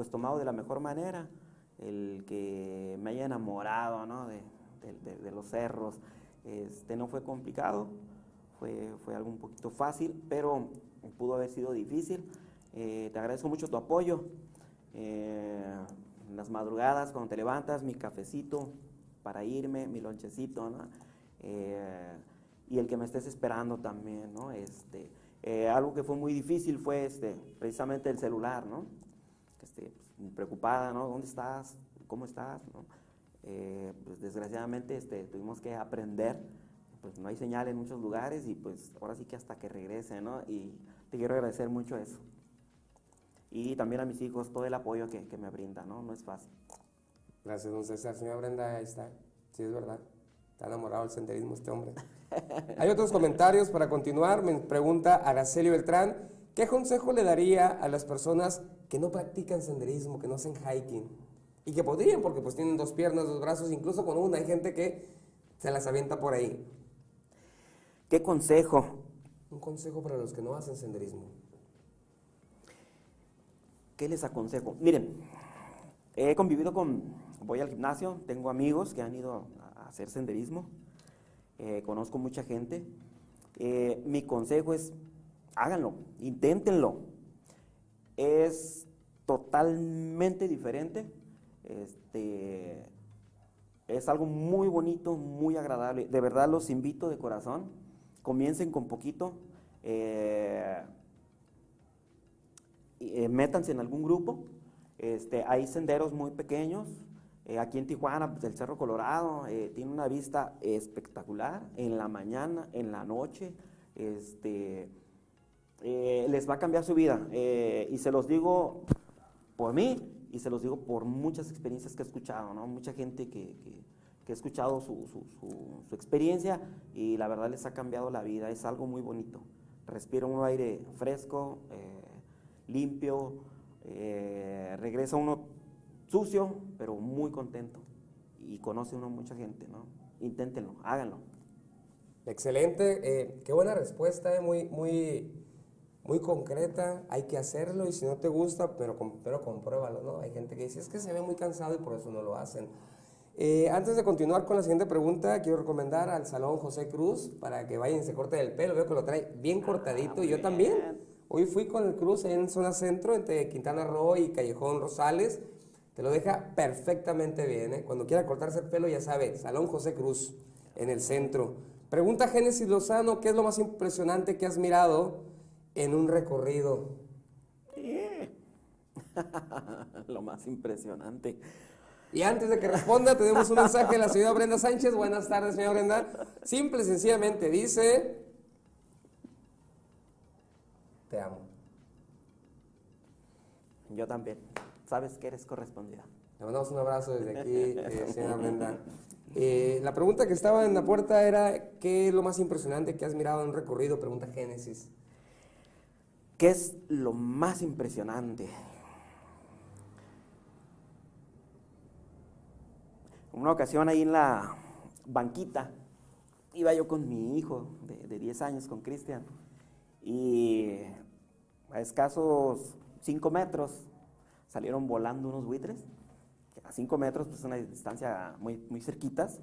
Speaker 2: pues tomado de la mejor manera, el que me haya enamorado ¿no? de, de- de- de los cerros. Este, no fue complicado, fue, fue algo un poquito fácil, pero pudo haber sido difícil. Eh, te agradezco mucho tu apoyo. Eh, en las madrugadas, cuando te levantas, mi cafecito para irme, mi lonchecito, ¿no? Eh, y el que me estés esperando también, ¿no? Este, eh, algo que fue muy difícil fue este, precisamente el celular, ¿no? Este, pues, preocupada, ¿no? ¿Dónde estás? ¿Cómo estás? ¿no? Eh, pues desgraciadamente este, tuvimos que aprender, pues no hay señal en muchos lugares y pues ahora sí que hasta que regrese, ¿no? Y te quiero agradecer mucho eso. Y también a mis hijos todo el apoyo que, que me brindan, ¿no? No es fácil.
Speaker 1: Gracias, don César. Señora Brenda, ahí está. Sí, es verdad. Está enamorado del senderismo este hombre. Hay otros comentarios para continuar. Me pregunta Araceli Beltrán, ¿qué consejo le daría a las personas que no practican senderismo, que no hacen hiking? Y que podrían, porque pues tienen dos piernas, dos brazos, incluso con una. Hay gente que se las avienta por ahí.
Speaker 2: ¿Qué consejo?
Speaker 1: Un consejo para los que no hacen senderismo.
Speaker 2: ¿Qué les aconsejo? Miren, he convivido con, voy al gimnasio, tengo amigos que han ido a hacer senderismo, eh, conozco mucha gente. Eh, mi consejo es, háganlo, inténtenlo. Es totalmente diferente. Este, es algo muy bonito, muy agradable. De verdad los invito de corazón. Comiencen con poquito. eh, eh, métanse en algún grupo. Este, hay senderos muy pequeños. Eh, aquí en Tijuana, pues, el Cerro Colorado eh, tiene una vista espectacular en la mañana, en la noche. Este, eh, les va a cambiar su vida. Eh, y se los digo por mí y se los digo por muchas experiencias que he escuchado, ¿no? Mucha gente que, que- he escuchado su, su- experiencia y la verdad les ha cambiado la vida. Es algo muy bonito. Respira un aire fresco, eh, limpio, regresa uno sucio, pero muy contento. Y conoce uno mucha gente, ¿no? Inténtenlo, háganlo.
Speaker 1: Excelente, qué buena respuesta, muy, muy, muy concreta. Hay que hacerlo y si no te gusta, pero, pero compruébalo, ¿no? Hay gente que dice, es que se ve muy cansado y por eso no lo hacen. Eh, antes de continuar con la siguiente pregunta, quiero recomendar al Salón José Cruz para que vayan y se corten el pelo. Veo que lo trae bien cortadito y yo también. Hoy fui con el Cruz en zona centro, entre Quintana Roo y Callejón Rosales. Te lo deja perfectamente bien. ¿eh? Cuando quiera cortarse el pelo, ya sabe, Salón José Cruz, en el centro. Pregunta Génesis Lozano, ¿qué es lo más impresionante que has mirado en un recorrido?
Speaker 2: Lo más impresionante.
Speaker 1: Y antes de que responda, tenemos un mensaje de la señora Brenda Sánchez. Buenas tardes, señora Brenda. Simple y sencillamente dice, te amo.
Speaker 2: Yo también. Sabes que eres correspondida.
Speaker 1: Le mandamos un abrazo desde aquí, eh, señora Brenda. Eh, la pregunta que estaba en la puerta era, ¿qué es lo más impresionante que has mirado en un recorrido? Pregunta Génesis.
Speaker 2: ¿Qué es lo más impresionante? Una ocasión ahí en la banquita, iba yo con mi hijo de, de 10 años, con Cristian, y a escasos 5 metros salieron volando unos buitres, a 5 metros, pues una distancia muy, muy cerquitas,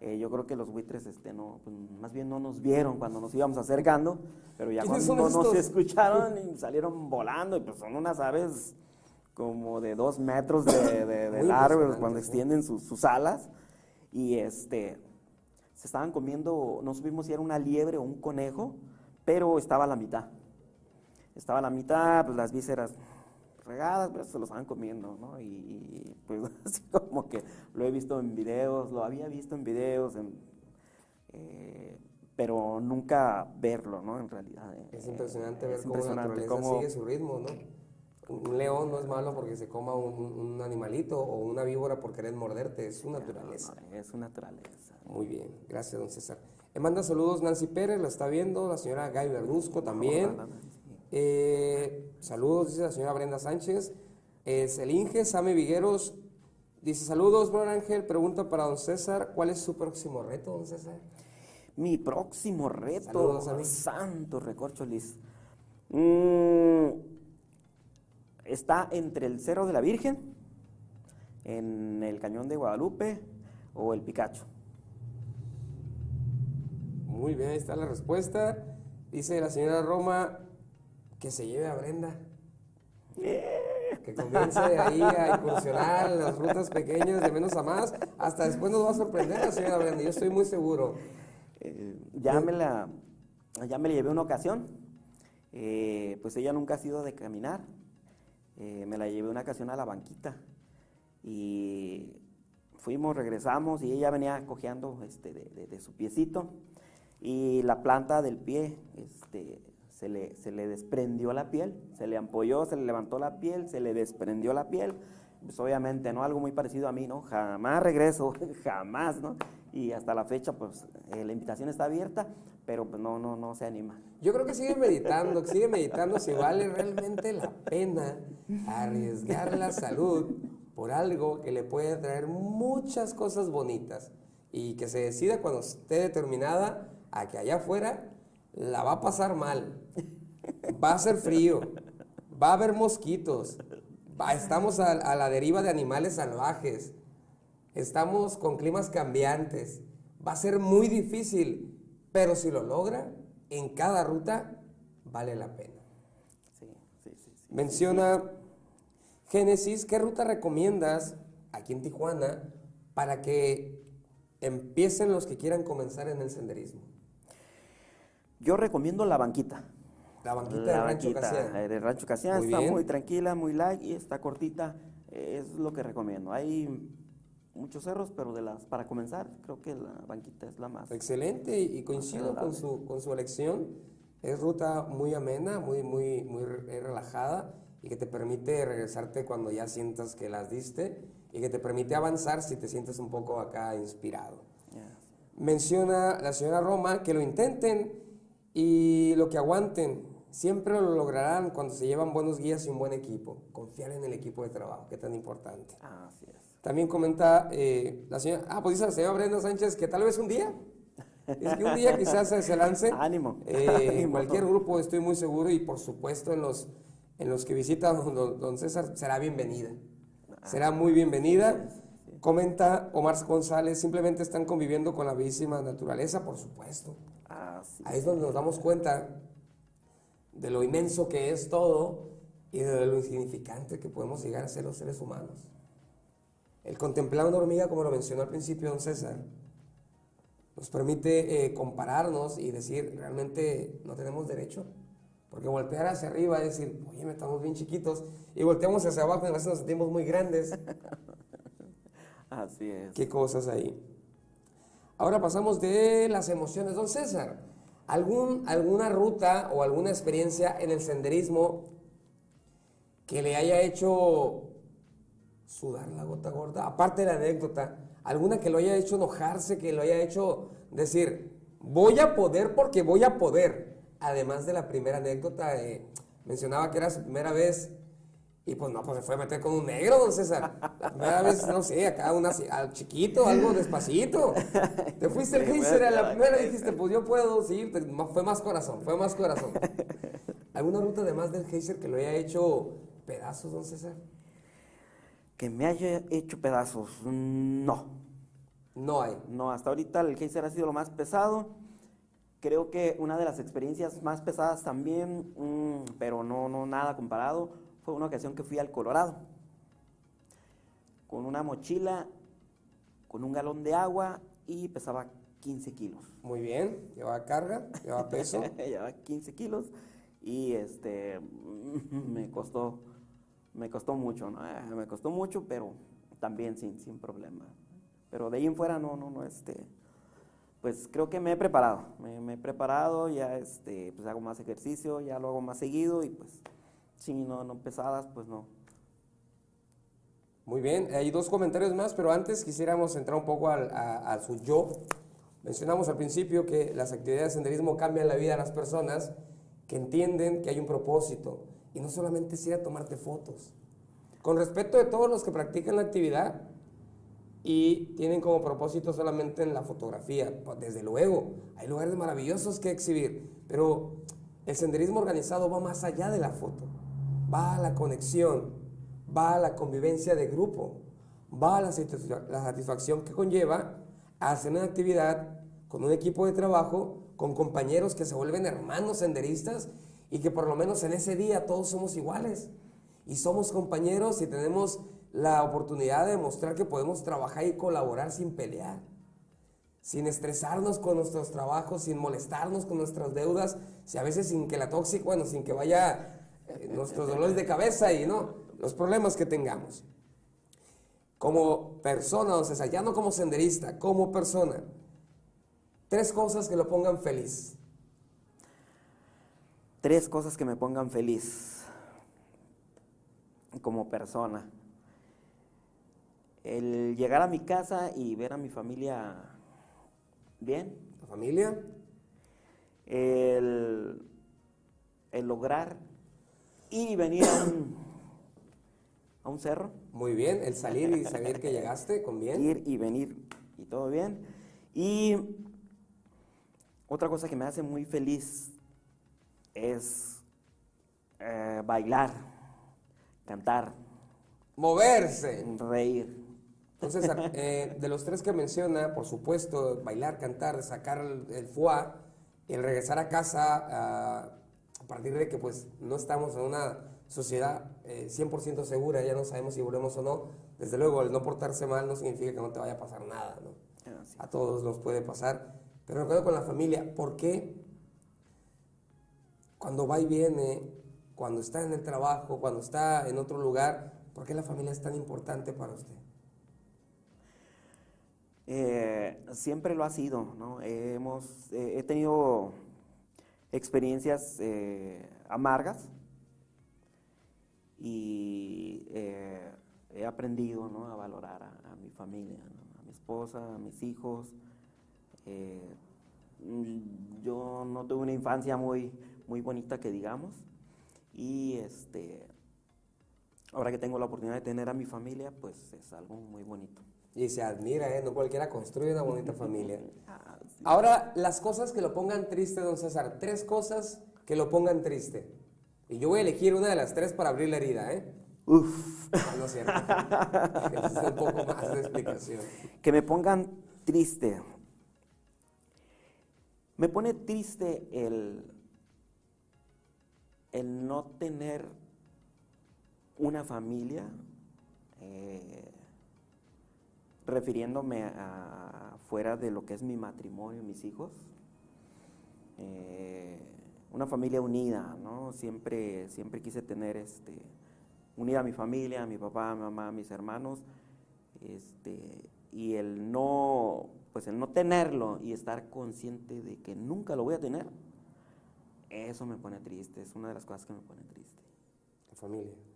Speaker 2: Eh, yo creo que los buitres, este, no, pues, más bien no nos vieron cuando nos íbamos acercando, pero ya
Speaker 1: ¿Quiénes
Speaker 2: cuando nos escucharon y salieron volando, y pues son unas aves como de dos metros de, de- de
Speaker 1: Muy
Speaker 2: largo cuando extienden sus, sus alas, y este, se estaban comiendo, no supimos si era una liebre o un conejo, pero estaba a la mitad. Estaba a la mitad, pues las vísceras regadas, pues se lo estaban comiendo, ¿no? Y, y, pues así como que lo he visto en videos, lo había visto en videos, en, eh, pero nunca verlo, ¿no? En realidad. eh,
Speaker 1: Es impresionante
Speaker 2: es
Speaker 1: ver cómo la
Speaker 2: impresionante
Speaker 1: naturaleza
Speaker 2: cómo-
Speaker 1: sigue su ritmo, ¿no? Un león no es malo porque se coma un, un animalito o una víbora por querer morderte, es su naturaleza.
Speaker 2: No, es su naturaleza.
Speaker 1: Muy bien, gracias, don César. Le manda saludos Nancy Pérez, la está viendo, la señora Gaby Verduzco también.
Speaker 2: Hola.
Speaker 1: Eh, saludos, dice la señora Brenda Sánchez. Es el Inge, Same Vigueros. Dice, saludos, Bron Ángel. Pregunta para don César, ¿cuál es su próximo reto, don César?
Speaker 2: Mi próximo reto,
Speaker 1: Saludos,
Speaker 2: santo recorcholis, mm, está entre el Cerro de la Virgen, en el Cañón de Guadalupe o el Picacho.
Speaker 1: Muy bien, ahí está la respuesta. Dice la señora Roma que se lleve a Brenda. Que comience ahí a incursionar las rutas pequeñas de menos a más. Hasta después nos va a sorprender la señora Brenda, yo estoy muy seguro.
Speaker 2: Eh, ya, me la, ya me la llevé una ocasión, eh, pues ella nunca ha sido de caminar, Eh, me la llevé una ocasión a la banquita y fuimos, regresamos y ella venía cojeando este, de- de su piecito y la planta del pie este, se, le, se le desprendió la piel, se le ampolló, se le levantó la piel, se le desprendió la piel. Pues obviamente, ¿no? Algo muy parecido a mí, ¿no? Jamás regreso, jamás, ¿no? Y hasta la fecha, pues, eh, la invitación está abierta, pero pues no, no, no se anima.
Speaker 1: Yo creo que sigue meditando, sigue meditando si vale realmente la pena arriesgar la salud por algo que le puede traer muchas cosas bonitas y que se decida cuando esté determinada a que allá afuera la va a pasar mal, va a hacer frío, va a haber mosquitos, va- estamos a, a la deriva de animales salvajes, estamos con climas cambiantes, va a ser muy difícil, pero si lo logra, en cada ruta vale la pena.
Speaker 2: Sí, sí, sí. sí.
Speaker 1: Menciona Génesis, ¿qué ruta recomiendas aquí en Tijuana para que empiecen los que quieran comenzar en el senderismo?
Speaker 2: Yo recomiendo la banquita.
Speaker 1: La banquita
Speaker 2: La
Speaker 1: del Rancho
Speaker 2: eh, del Rancho Casiano
Speaker 1: Muy
Speaker 2: está
Speaker 1: bien.
Speaker 2: muy tranquila, muy light y está cortita. Es lo que recomiendo. Hay muchos cerros, pero de las para comenzar, creo que la banquita es la más.
Speaker 1: Excelente y coincido con su, con su elección. Es ruta muy amena, muy, muy, muy re- relajada y que te permite regresarte cuando ya sientas que las diste y que te permite avanzar si te sientes un poco acá inspirado.
Speaker 2: Ya.
Speaker 1: Menciona la señora Roma que lo intenten y lo que aguanten. Siempre lo lograrán cuando se llevan buenos guías y un buen equipo. Confiar en el equipo de trabajo, que tan importante.
Speaker 2: Así es.
Speaker 1: También comenta eh, la señora, ah, pues dice la señora Brenda Sánchez que tal vez un día, es que un día quizás se, lance.
Speaker 2: Ánimo.
Speaker 1: Eh, en
Speaker 2: Ánimo.
Speaker 1: cualquier grupo estoy muy seguro y por supuesto en los, en los que visita don, César será bienvenida. Será muy bienvenida. Comenta Omar González, simplemente están conviviendo con la bellísima naturaleza, por supuesto. Ahí es donde nos damos cuenta de lo inmenso que es todo y de lo insignificante que podemos llegar a ser los seres humanos. El contemplar una hormiga, como lo mencionó al principio don César, nos permite eh, compararnos y decir, realmente no tenemos derecho. Porque voltear hacia arriba es decir, oye, estamos bien chiquitos, y volteamos hacia abajo y a veces nos sentimos muy grandes.
Speaker 2: Así es.
Speaker 1: Qué cosas ahí. Ahora pasamos de las emociones. Don César, ¿algún, ¿alguna ruta o alguna experiencia en el senderismo que le haya hecho sudar la gota gorda? Aparte de la anécdota, ¿alguna que lo haya hecho enojarse, que lo haya hecho decir, voy a poder porque voy a poder? Además de la primera anécdota, eh, mencionaba que era su primera vez y pues no, pues se fue a meter con un negro, don César. La primera vez, no sé, acá una, al chiquito, algo despacito. Te fuiste el geyser a la primera y dijiste, pues yo puedo, sí, fue más corazón, fue más corazón. ¿Alguna ruta además del geyser que lo haya hecho pedazos, don César?
Speaker 2: Que me haya hecho pedazos, no.
Speaker 1: No hay.
Speaker 2: No, hasta ahorita el geyser ha sido lo más pesado. Creo que una de las experiencias más pesadas también, mm, pero no, no nada comparado, fue una ocasión que fui al Colorado con una mochila, con un galón de agua y pesaba 15 kilos.
Speaker 1: Muy bien, lleva carga, lleva peso.
Speaker 2: lleva 15 kilos y este me costó me costó mucho, ¿no? Eh, me costó mucho, pero también sin, sin problema. Pero de ahí en fuera no, no, no, este, pues creo que me he preparado, me, he preparado, ya este, pues hago más ejercicio, ya lo hago más seguido y pues si no, no pesadas, pues no.
Speaker 1: Muy bien, hay dos comentarios más, pero antes quisiéramos entrar un poco al, a, su yo. Mencionamos al principio que las actividades de senderismo cambian la vida de las personas que entienden que hay un propósito y no solamente es ir a tomarte fotos. Con respecto de todos los que practican la actividad, y tienen como propósito solamente en la fotografía. Pues, desde luego, hay lugares maravillosos que exhibir, pero el senderismo organizado va más allá de la foto, va a la conexión, va a la convivencia de grupo, va a la, satisfacción que conlleva hacer una actividad con un equipo de trabajo, con compañeros que se vuelven hermanos senderistas y que por lo menos en ese día todos somos iguales. Y somos compañeros y tenemos la oportunidad de demostrar que podemos trabajar y colaborar sin pelear, sin estresarnos con nuestros trabajos, sin molestarnos con nuestras deudas, si a veces sin que la tóxica, bueno, sin que vaya nuestros dolores de cabeza y no, los problemas que tengamos. Como persona, o sea, ya no como senderista, como persona, tres cosas que lo pongan feliz.
Speaker 2: Tres cosas que me pongan feliz como persona el llegar a mi casa y ver a mi familia bien.
Speaker 1: ¿La familia?
Speaker 2: El, lograr ir y venir a un, a un cerro.
Speaker 1: Muy bien, el salir y saber que llegaste con bien.
Speaker 2: Ir y venir y todo bien. Y otra cosa que me hace muy feliz es eh, bailar, cantar.
Speaker 1: Moverse.
Speaker 2: Reír.
Speaker 1: Entonces, eh, de los tres que menciona, por supuesto, bailar, cantar, sacar el, foie, el regresar a casa partir de que pues no estamos en una sociedad 100% eh, segura, ya no sabemos si volvemos o no, desde luego el no portarse mal no significa que no te vaya a pasar nada, ¿no? Ah, a todos nos puede pasar, pero me con la familia, ¿por qué cuando va y viene, cuando está en el trabajo, cuando está en otro lugar, por qué la familia es tan importante para usted?
Speaker 2: Eh, siempre lo ha sido, ¿no? hemos, he tenido experiencias eh, amargas y eh, he aprendido ¿no? a valorar a, mi familia, a mi esposa, a mis hijos. yo no tuve una infancia muy, muy bonita que digamos y este, ahora que tengo la oportunidad de tener a mi familia, pues es algo muy bonito.
Speaker 1: Y se admira, ¿eh? No cualquiera construye una bonita familia. Ah, Ahora, las cosas que lo pongan triste, don César. Tres cosas que lo pongan triste. Y yo voy a elegir una de las tres para abrir la herida, ¿eh?
Speaker 2: Uf.
Speaker 1: No, es cierto. un poco más de explicación.
Speaker 2: Que me pongan triste. Me pone triste el, el no tener una familia. Eh, refiriéndome a, fuera de lo que es mi matrimonio, mis hijos, eh, una familia unida, ¿no? Siempre, siempre quise tener este, unida a mi familia, a mi papá, a mi mamá, a mis hermanos, este, y el no, pues el no tenerlo y estar consciente de que nunca lo voy a tener, eso me pone triste, es una de las cosas que me pone triste.
Speaker 1: La familia.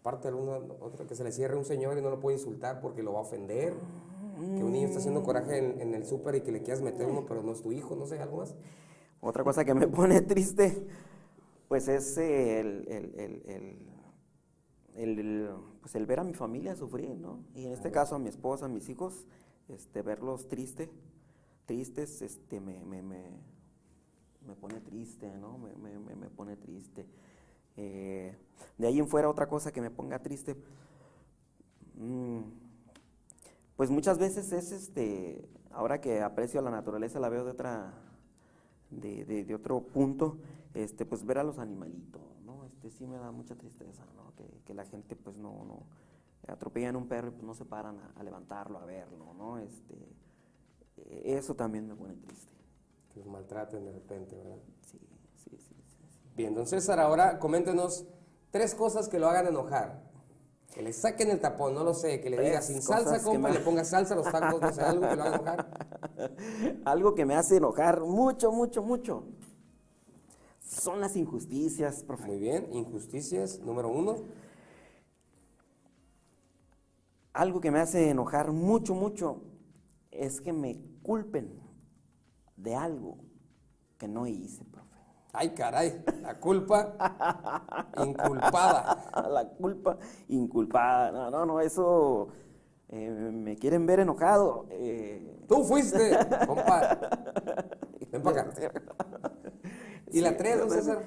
Speaker 1: Aparte, alguna otra que se le cierre un señor y no lo puede insultar porque lo va a ofender. Que un niño está haciendo coraje en, el súper y que le quieras meter uno, pero no es tu hijo, no sé, algo más.
Speaker 2: Otra cosa que me pone triste, pues es el, el, pues el ver a mi familia sufrir, ¿no? Y en este caso a mi esposa, a mis hijos, este, verlos tristes, tristes, este, me, me, me, me pone triste, ¿no? Me, me, me pone triste. Eh, de ahí en fuera otra cosa que me ponga triste, mm, pues muchas veces es este, ahora que aprecio la naturaleza la veo de otra, de, de- de otro punto, este, pues ver a los animalitos, ¿no? Este sí me da mucha tristeza, ¿no? Que, que la gente pues no, no atropellan un perro y pues no se paran a, a levantarlo, a verlo, ¿no? Este, eh, eso también me pone triste.
Speaker 1: Que los maltraten de repente, ¿verdad?
Speaker 2: Sí.
Speaker 1: Bien, don César, ahora coméntenos tres cosas que lo hagan enojar. Que le saquen el tapón, no lo sé, que le diga sin salsa,
Speaker 2: que
Speaker 1: compa,
Speaker 2: me-
Speaker 1: le ponga salsa a los tacos, no sé, algo que lo haga enojar.
Speaker 2: Algo que me hace enojar mucho, mucho, mucho son las injusticias, profe.
Speaker 1: Muy bien, injusticias, número uno.
Speaker 2: Algo que me hace enojar mucho, mucho es que me culpen de algo que no hice, profe.
Speaker 1: Ay, caray, la culpa inculpada.
Speaker 2: La culpa inculpada. No, no, no, eso eh, me quieren ver enojado. eh,
Speaker 1: Tú fuiste, compa. Ven para acá. ¿Y la tres, don César?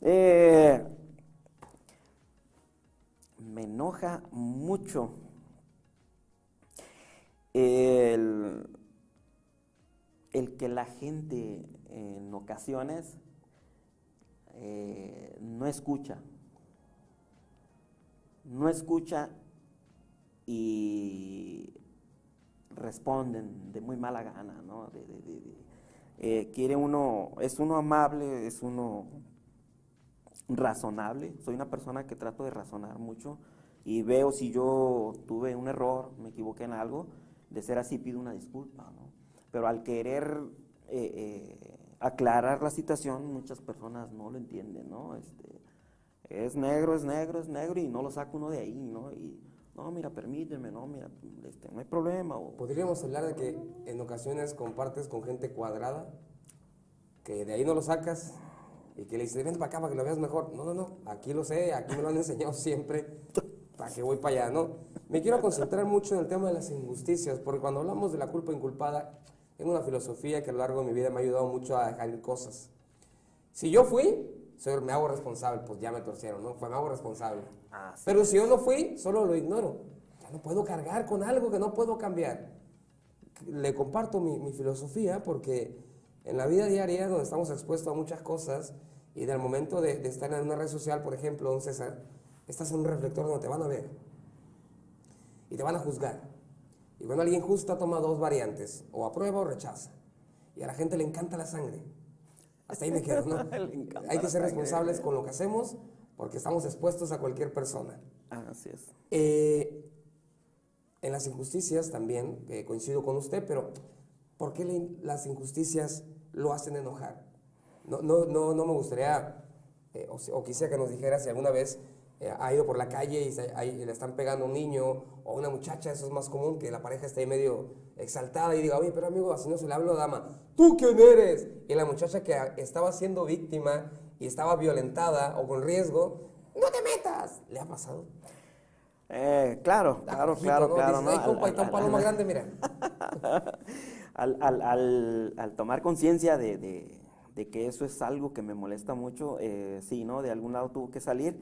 Speaker 2: Eh, me enoja mucho el, el que la gente en ocasiones no escucha. No escucha y responden de muy mala gana, ¿no? Eh, quiere uno, es uno amable, es uno razonable. Soy una persona que trato de razonar mucho y veo si yo tuve un error, me equivoqué en algo, de ser así pido una disculpa, ¿no? Pero al querer eh, eh, aclarar la situación, muchas personas no lo entienden, ¿no? Este, es negro, es negro, es negro y no lo saca uno de ahí, ¿no? Y no, mira, permíteme, no, mira, este, no hay problema. o-
Speaker 1: Podríamos hablar de que en ocasiones compartes con gente cuadrada, que de ahí no lo sacas y que le dices, ven para acá para que lo veas mejor. No, no, no, aquí lo sé, aquí me lo han enseñado siempre, para que voy para allá, ¿no? Me quiero concentrar mucho en el tema de las injusticias, porque cuando hablamos de la culpa inculpada, tengo una filosofía que a lo largo de mi vida me ha ayudado mucho a dejar ir cosas. Si yo fui, soy- me hago responsable, pues ya me torcieron, ¿no? Pues me hago responsable.
Speaker 2: Ah, sí.
Speaker 1: Pero si yo no fui, solo lo ignoro. Ya no puedo cargar con algo que no puedo cambiar. Le comparto mi, mi filosofía porque en la vida diaria, donde estamos expuestos a muchas cosas, y del momento de, de estar en una red social, por ejemplo, don César, estás en un reflector donde te van a ver y te van a juzgar. Y cuando alguien justa toma dos variantes, o aprueba o rechaza. Y a la gente le encanta la sangre. Hasta ahí me quedo, ¿no? Hay que ser responsables con lo que hacemos porque estamos expuestos a cualquier persona.
Speaker 2: Así es.
Speaker 1: Eh, en las injusticias también, eh, coincido con usted, pero ¿por qué le- las injusticias lo hacen enojar? No, no, no, no me gustaría, eh, o, o quisiera que nos dijera si alguna vez eh, ha ido por la calle y se- ahí le están pegando a un niño o a una muchacha, eso es más común, que la pareja esté medio exaltada y diga, oye, pero amigo, así no se le habla dama, ¿tú quién eres? Y la muchacha que estaba siendo víctima y estaba violentada o con riesgo, no te metas, ¿le ha pasado?
Speaker 2: Eh, claro,
Speaker 1: Da
Speaker 2: claro, claro,
Speaker 1: ¿no?
Speaker 2: claro.
Speaker 1: Dices,
Speaker 2: ¿no?
Speaker 1: "Ay,
Speaker 2: Al-
Speaker 1: compa, un
Speaker 2: al-
Speaker 1: palo
Speaker 2: al-
Speaker 1: más grande, mira.
Speaker 2: al, al- al- al tomar conciencia de, de- de que eso es algo que me molesta mucho, eh, sí, ¿no? De algún lado tuvo que salir.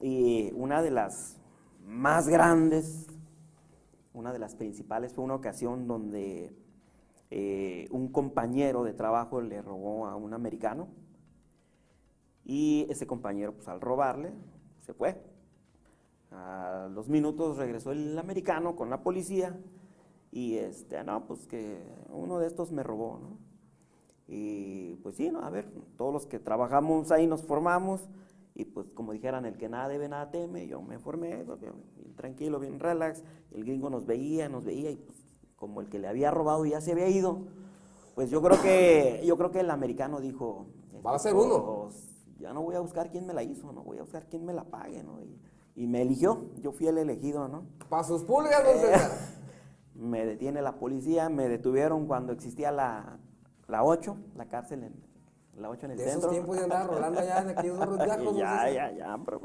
Speaker 2: Y una de las más grandes, una de las principales, fue una ocasión donde eh, un compañero de trabajo le robó a un americano. Y ese compañero, pues al robarle, se fue. A los minutos regresó el americano con la policía y este, no, pues que uno de estos me robó, ¿no? Y pues sí, ¿no? A ver, todos los que trabajamos ahí nos formamos y pues como dijeran, el que nada debe, nada teme, yo me formé, bien, tranquilo, bien relax, el gringo nos veía, nos veía y pues como el que le había robado ya se había ido, pues yo creo que, yo creo que el americano dijo,
Speaker 1: Va a ser
Speaker 2: "Pues,
Speaker 1: uno".
Speaker 2: ya no voy a buscar quién me la hizo, no voy a buscar quién me la pague, ¿no? Y, y me eligió, yo fui el elegido, ¿no?
Speaker 1: Pa' sus pulgas, César.
Speaker 2: Me detiene la policía, me detuvieron cuando existía la, la 8, la cárcel en la 8 en el
Speaker 1: De esos
Speaker 2: centro.
Speaker 1: tiempos ya andaba rolando allá en aquellos dos viejos,
Speaker 2: ya, ya, ya, pero-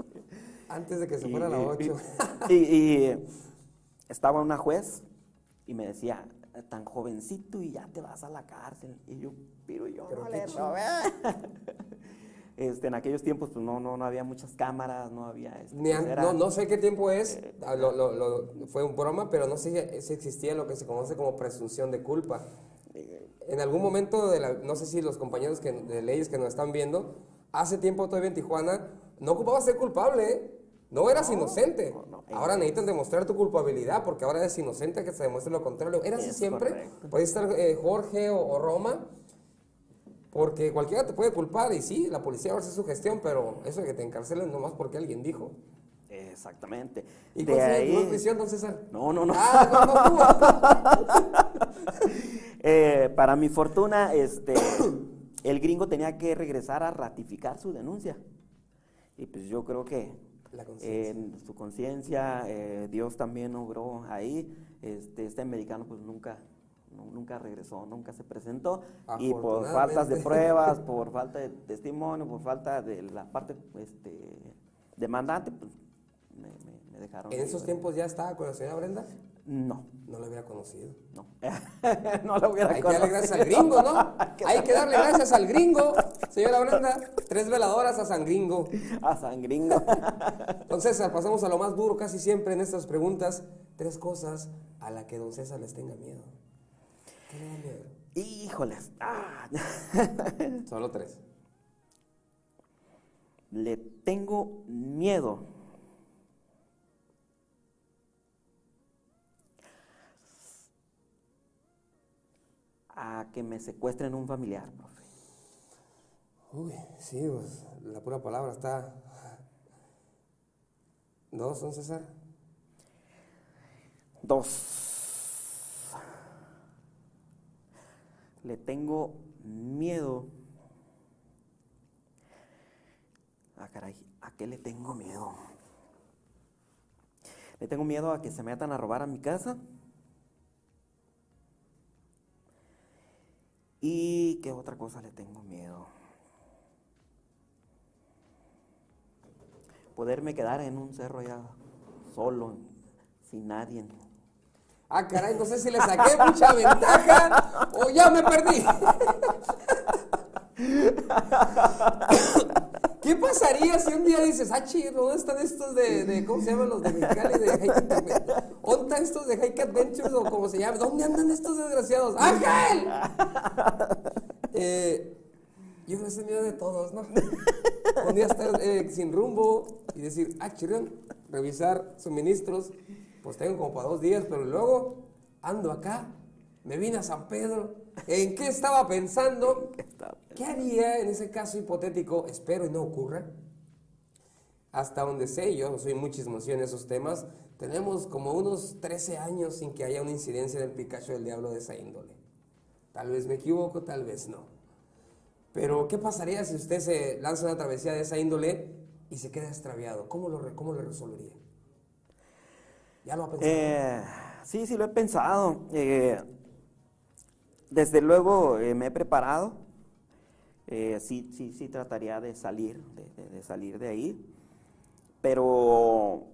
Speaker 1: Antes de que se
Speaker 2: y-
Speaker 1: fuera la
Speaker 2: y-
Speaker 1: 8.
Speaker 2: Y, y estaba una juez y me decía, tan jovencito y ya te vas a la cárcel. Y yo, pero yo
Speaker 1: Pero
Speaker 2: no le robé. Este, en aquellos tiempos pues no, no, no había muchas cámaras, no había... este,
Speaker 1: Ni
Speaker 2: pues, era-
Speaker 1: no, no sé qué tiempo es, ah, lo- lo- lo- fue un broma, pero no sé si existía lo que se conoce como presunción de culpa. En algún momento, de la, no sé si los compañeros que, de leyes que nos están viendo, hace tiempo todavía en Tijuana, no ocupabas ser culpable, ¿eh? no eras inocente.
Speaker 2: no, no.
Speaker 1: Ahora necesitan demostrar tu culpabilidad porque ahora eres inocente que se demuestre lo contrario. ¿Era así siempre?
Speaker 2: correcto.
Speaker 1: Puede estar eh, Jorge o, o Roma, porque cualquiera te puede culpar y sí, la policía va a hacer su gestión, pero eso de que te encarcelen nomás porque alguien dijo.
Speaker 2: Exactamente.
Speaker 1: ¿Y
Speaker 2: De ahí-
Speaker 1: tu prisión, don César?
Speaker 2: No, no, no.
Speaker 1: Ah, no, no, tú.
Speaker 2: Eh, para mi fortuna, este, el gringo tenía que regresar a ratificar su denuncia. Y pues yo creo que
Speaker 1: La
Speaker 2: en su conciencia, eh, Dios también obró ahí. Este, este americano pues nunca, nu- nunca regresó, nunca se presentó. Y por faltas de pruebas, por falta de testimonio, por falta de la parte este, demandante, pues me, me- me dejaron.
Speaker 1: ¿En esos tiempos ya estaba con la señora Brenda?
Speaker 2: No,
Speaker 1: No la hubiera conocido.
Speaker 2: no. no lo hubiera
Speaker 1: Hay que darle
Speaker 2: conocido.
Speaker 1: gracias al gringo, ¿no? Hay que darle gracias al gringo, señora Brenda. Tres veladoras a San Gringo.
Speaker 2: A San Gringo.
Speaker 1: Don César, pasamos a lo más duro casi siempre en estas preguntas. Tres cosas a las que don César les tenga miedo. ¿Qué le da miedo?
Speaker 2: Híjoles. ah.
Speaker 1: Solo tres.
Speaker 2: Le tengo miedo. A que me secuestren un familiar, profe.
Speaker 1: Uy, sí, pues, la pura palabra está... ¿Dos, don César?
Speaker 2: Dos. Le tengo miedo. Ah, caray, ¿a qué le tengo miedo? Le tengo miedo a que se metan a robar a mi casa. ¿Y qué otra cosa le tengo miedo? Poderme quedar en un cerro ya solo, sin nadie.
Speaker 1: Ah, caray, no sé si le saqué mucha ventaja o ya me perdí. ¿Qué pasaría si un día dices, ah, chido, ¿dónde están estos de, de- ¿cómo se llaman los de Mexicali? De Hike Adventures? ¿Dónde están estos de Hike Adventures o cómo se llama? ¿Dónde andan estos desgraciados? ¡Ángel! Eh, yo es el miedo de todos, ¿no? Un día estar eh, sin rumbo y decir, ah, chirón, revisar suministros, pues tengo como para dos días, pero luego ando acá, me vine a San Pedro, ¿en qué estaba pensando? ¿Qué haría en ese caso hipotético? Espero y no ocurra. Hasta donde sé, yo soy muy chismoso en esos temas, tenemos como unos 13 años sin que haya una incidencia del Pikachu del Diablo de esa índole. Tal vez me equivoco, tal vez no. Pero, ¿qué pasaría si usted se lanza una travesía de esa índole y se queda extraviado? ¿Cómo lo, cómo lo resolvería? ¿Ya lo ha pensado?
Speaker 2: Eh, sí, sí lo he pensado. Eh, desde luego eh, me he preparado. Eh, sí, sí, sí trataría de salir, de, salir de ahí. Pero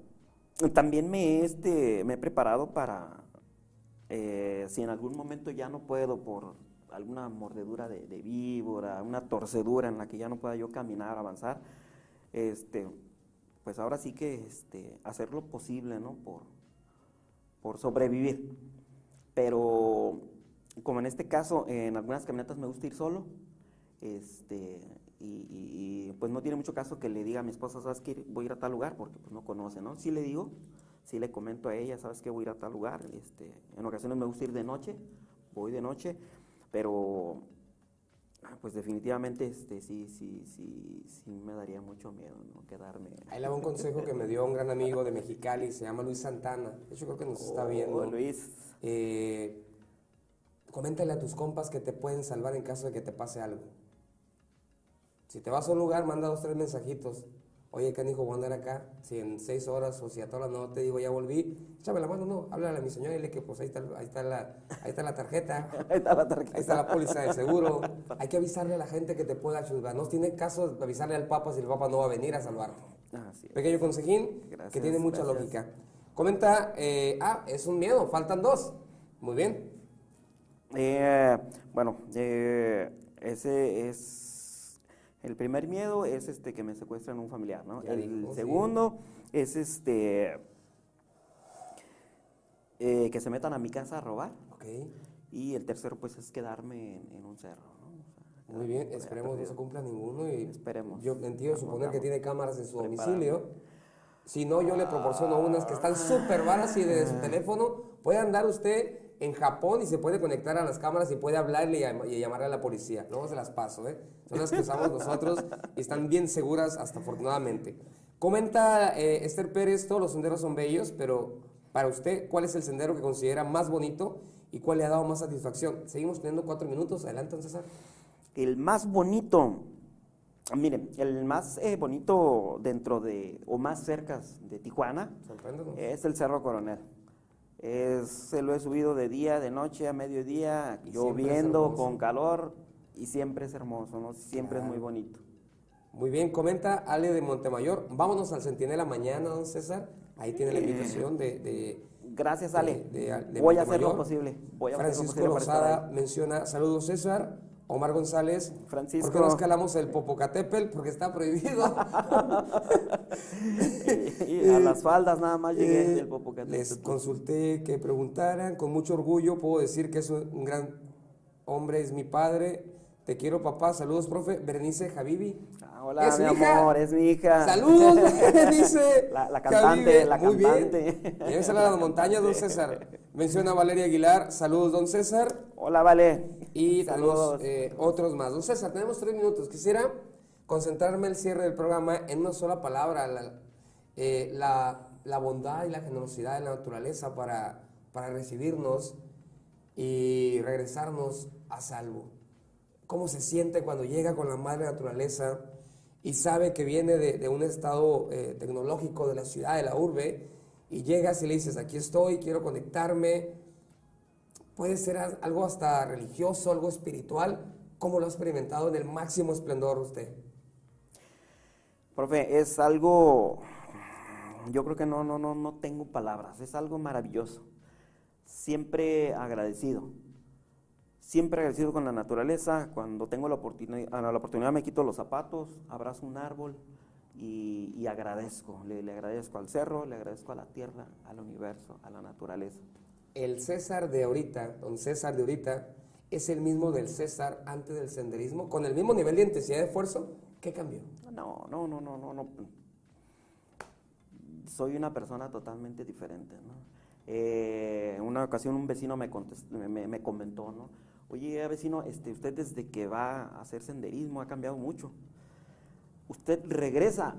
Speaker 2: también me, este, me he preparado para, eh, si en algún momento ya no puedo por alguna mordedura de, de víbora, una torcedura en la que ya no pueda yo caminar, avanzar, este, pues ahora sí que este, hacer lo posible, ¿no? Por, por sobrevivir. Pero como en este caso, en algunas camionetas me gusta ir solo, este, y, y- y, pues no tiene mucho caso que le diga a mi esposa, ¿sabes qué? Voy a ir a tal lugar, porque pues no conoce, ¿no? Sí le digo, sí le comento a ella, ¿sabes qué? Voy a ir a tal lugar. Este, en ocasiones me gusta ir de noche, voy de noche, pero ah, pues definitivamente este, sí, sí, sí, sí me daría mucho miedo, ¿no? Quedarme.
Speaker 1: Ahí le va un consejo que me dio un gran amigo de Mexicali, se llama Luis Santana. De hecho, creo que nos está
Speaker 2: Oh,
Speaker 1: viendo.
Speaker 2: Luis,
Speaker 1: Eh, coméntale a tus compas que te pueden salvar en caso de que te pase algo. Si te vas a un lugar, manda dos, tres mensajitos. Oye, canijo, voy a andar acá. Si en seis horas o si a todas las no te digo ya volví, échame la mano, no. Háblale a mi señora y dile que pues ahí está, ahí está, la, ahí está la tarjeta.
Speaker 2: ahí está la tarjeta.
Speaker 1: Ahí está la póliza de seguro. Hay que avisarle a la gente que te pueda ayudar. No tiene caso de avisarle al Papa si el Papa no va a venir a salvarte.
Speaker 2: Así es.
Speaker 1: Pequeño consejín que tiene mucha
Speaker 2: gracias.
Speaker 1: lógica. Comenta, eh, ah, es un miedo, faltan dos. Muy bien.
Speaker 2: Eh, bueno, eh, ese es El primer miedo es este que me secuestren un familiar, ¿no?
Speaker 1: Ya
Speaker 2: el
Speaker 1: dijo, sí.
Speaker 2: segundo es este eh, que se metan a mi casa a robar.
Speaker 1: Ok,
Speaker 2: Y el tercero, pues, es quedarme en, en un cerro,
Speaker 1: muy bien, esperemos no se cumpla ninguno y
Speaker 2: Esperemos.
Speaker 1: yo entiendo suponer que tiene cámaras en su
Speaker 2: preparando.
Speaker 1: domicilio. Si no, yo le proporciono unas que están súper varas y desde su teléfono puede andar usted en Japón y se puede conectar a las cámaras y puede hablarle y, llam- y llamarle a la policía. Luego se las paso, ¿eh? Son las que usamos nosotros y están bien seguras hasta afortunadamente. Comenta eh, Esther Pérez, todos los senderos son bellos, pero para usted, ¿cuál es el sendero que considera más bonito y cuál le ha dado más satisfacción? Seguimos teniendo cuatro minutos. Adelante, César.
Speaker 2: El más bonito, miren, el más eh, bonito dentro de, o más cerca de Tijuana, es el Cerro Coronel. Es, se lo he subido de día, de noche, a mediodía,
Speaker 1: Y
Speaker 2: lloviendo, con calor, y siempre es hermoso, ¿no? Siempre es muy
Speaker 1: Claro.
Speaker 2: bonito.
Speaker 1: Muy bien, comenta Ale de Montemayor. Vámonos al Centinela mañana, don César. Ahí tiene la invitación de, de-
Speaker 2: Gracias, Ale.
Speaker 1: de- de
Speaker 2: Voy a hacer lo posible. Voy a hacer lo
Speaker 1: Francisco
Speaker 2: posible
Speaker 1: Lozada
Speaker 2: ahí.
Speaker 1: menciona, saludos César. Omar González,
Speaker 2: Francisco.
Speaker 1: ¿por qué no escalamos el Popocatépetl? Porque está prohibido.
Speaker 2: y a las faldas nada más llegué
Speaker 1: Eh,
Speaker 2: del Popocatépetl.
Speaker 1: Les consulté que preguntaran, con mucho orgullo puedo decir que es un un gran hombre, es mi padre. Te quiero, papá. Saludos, profe. Berenice Javivi.
Speaker 2: Hola,
Speaker 1: ¿Es
Speaker 2: mi
Speaker 1: hija?
Speaker 2: amor, es mi hija.
Speaker 1: Saludos, Berenice.
Speaker 2: La- la cantante, la
Speaker 1: Muy
Speaker 2: cantante.
Speaker 1: bien. Debe ser a las montañas, don César. Menciona a Valeria Aguilar. Saludos, don César.
Speaker 2: Hola, Vale.
Speaker 1: Y tenemos
Speaker 2: Saludos.
Speaker 1: eh, otros más. Don César, tenemos tres minutos. Quisiera concentrarme el cierre del programa en una sola palabra, la, eh, la- la bondad y la generosidad de la naturaleza para, para recibirnos y regresarnos a salvo. ¿Cómo se siente cuando llega con la madre naturaleza y sabe que viene de, un estado eh, tecnológico de la ciudad, de la urbe, y llegas y le dices, aquí estoy, quiero conectarme, puede ser algo hasta religioso, algo espiritual, ¿cómo lo ha experimentado en el máximo esplendor usted?
Speaker 2: Profe, es algo, yo creo que no, no, no, no tengo palabras, es algo maravilloso. Siempre agradecido, siempre agradecido con la naturaleza. Cuando tengo la oportunidad, la oportunidad me quito los zapatos, abrazo un árbol y, y agradezco. Le, le agradezco al cerro, le agradezco a la tierra, al universo, a la naturaleza.
Speaker 1: El César de ahorita, don César de ahorita, es el mismo del César antes del senderismo, con el mismo nivel de intensidad de esfuerzo, ¿qué cambió?
Speaker 2: No, no, no, no, no, no. Soy una persona totalmente diferente, ¿no? Eh, una ocasión un vecino me comentó, ¿no? Oye, vecino, este, usted desde que va a hacer senderismo ha cambiado mucho. Usted regresa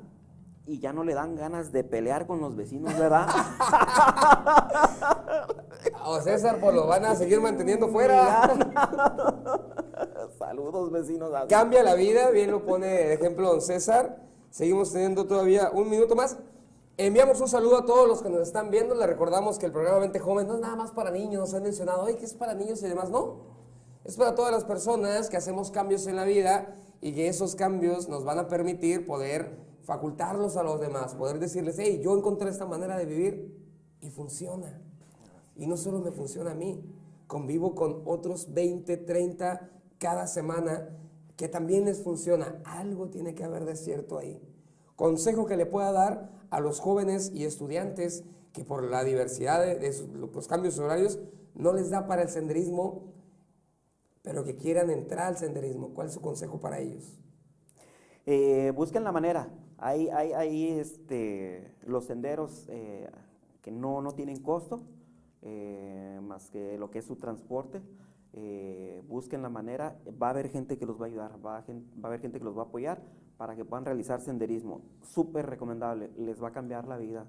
Speaker 2: y ya no le dan ganas de pelear con los vecinos, ¿verdad?
Speaker 1: O César, pues lo van a seguir manteniendo fuera.
Speaker 2: Saludos, vecinos.
Speaker 1: Cambia la vida, bien lo pone de ejemplo don César. Seguimos teniendo todavía un minuto más. Enviamos un saludo a todos los que nos están viendo. Le recordamos que el programa Mente Joven no es nada más para niños. Nos han mencionado, hoy que es para niños y demás. No, es para todas las personas que hacemos cambios en la vida y que esos cambios nos van a permitir poder facultarlos a los demás, poder decirles, hey, yo encontré esta manera de vivir y funciona. Y no solo me funciona a mí, convivo con otros 20, 30 cada semana que también les funciona. Algo tiene que haber de cierto ahí. Consejo que le pueda dar a los jóvenes y estudiantes que por la diversidad de, sus- los cambios horarios no les da para el senderismo, pero que quieran entrar al senderismo. ¿Cuál es su consejo para ellos?
Speaker 2: Eh, busquen la manera. Hay, hay, hay este, los senderos eh, que no, no tienen costo, eh, más que lo que es su transporte. Eh, busquen la manera. Va a haber gente que los va a ayudar, va a, gen- va a haber gente que los va a apoyar para que puedan realizar senderismo. Súper recomendable, les va a cambiar la vida.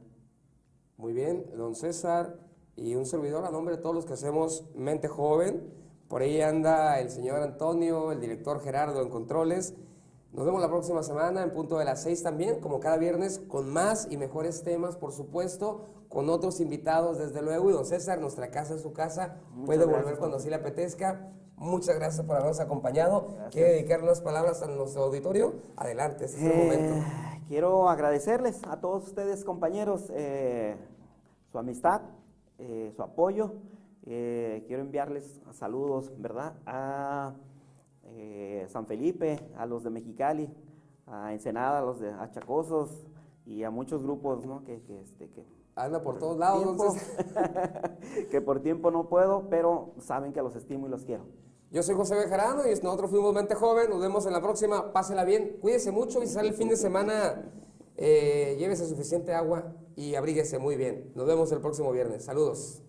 Speaker 1: Muy bien, don César y un servidor a nombre de todos los que hacemos Mente Joven. Por ahí anda el señor Antonio, el director Gerardo en Controles. Nos vemos la próxima semana en punto de las seis también, como cada viernes, con más y mejores temas, por supuesto, con otros invitados, desde luego. Y don César, nuestra casa es su casa,
Speaker 2: Muchas
Speaker 1: puede
Speaker 2: gracias,
Speaker 1: volver cuando así le apetezca. Muchas gracias por habernos acompañado. ¿Quiere dedicar unas palabras a nuestro auditorio? Adelante, este es el momento.
Speaker 2: Eh, quiero agradecerles a todos ustedes, compañeros, eh, su amistad, eh, su apoyo. Eh, quiero enviarles saludos, ¿verdad? A eh, San Felipe, a los de Mexicali, a Ensenada, a los de Achacosos y a muchos grupos, ¿no? Que, que, este, que
Speaker 1: Anda por todos lados,
Speaker 2: tiempo,
Speaker 1: entonces.
Speaker 2: que por tiempo no puedo, pero saben que los estimo y los quiero.
Speaker 1: Yo soy José Bejarano y nosotros fuimos Mente Joven. Nos vemos en la próxima. Pásela bien. Cuídese mucho y si sale el fin de semana, eh, llévese suficiente agua y abríguese muy bien. Nos vemos el próximo viernes. Saludos.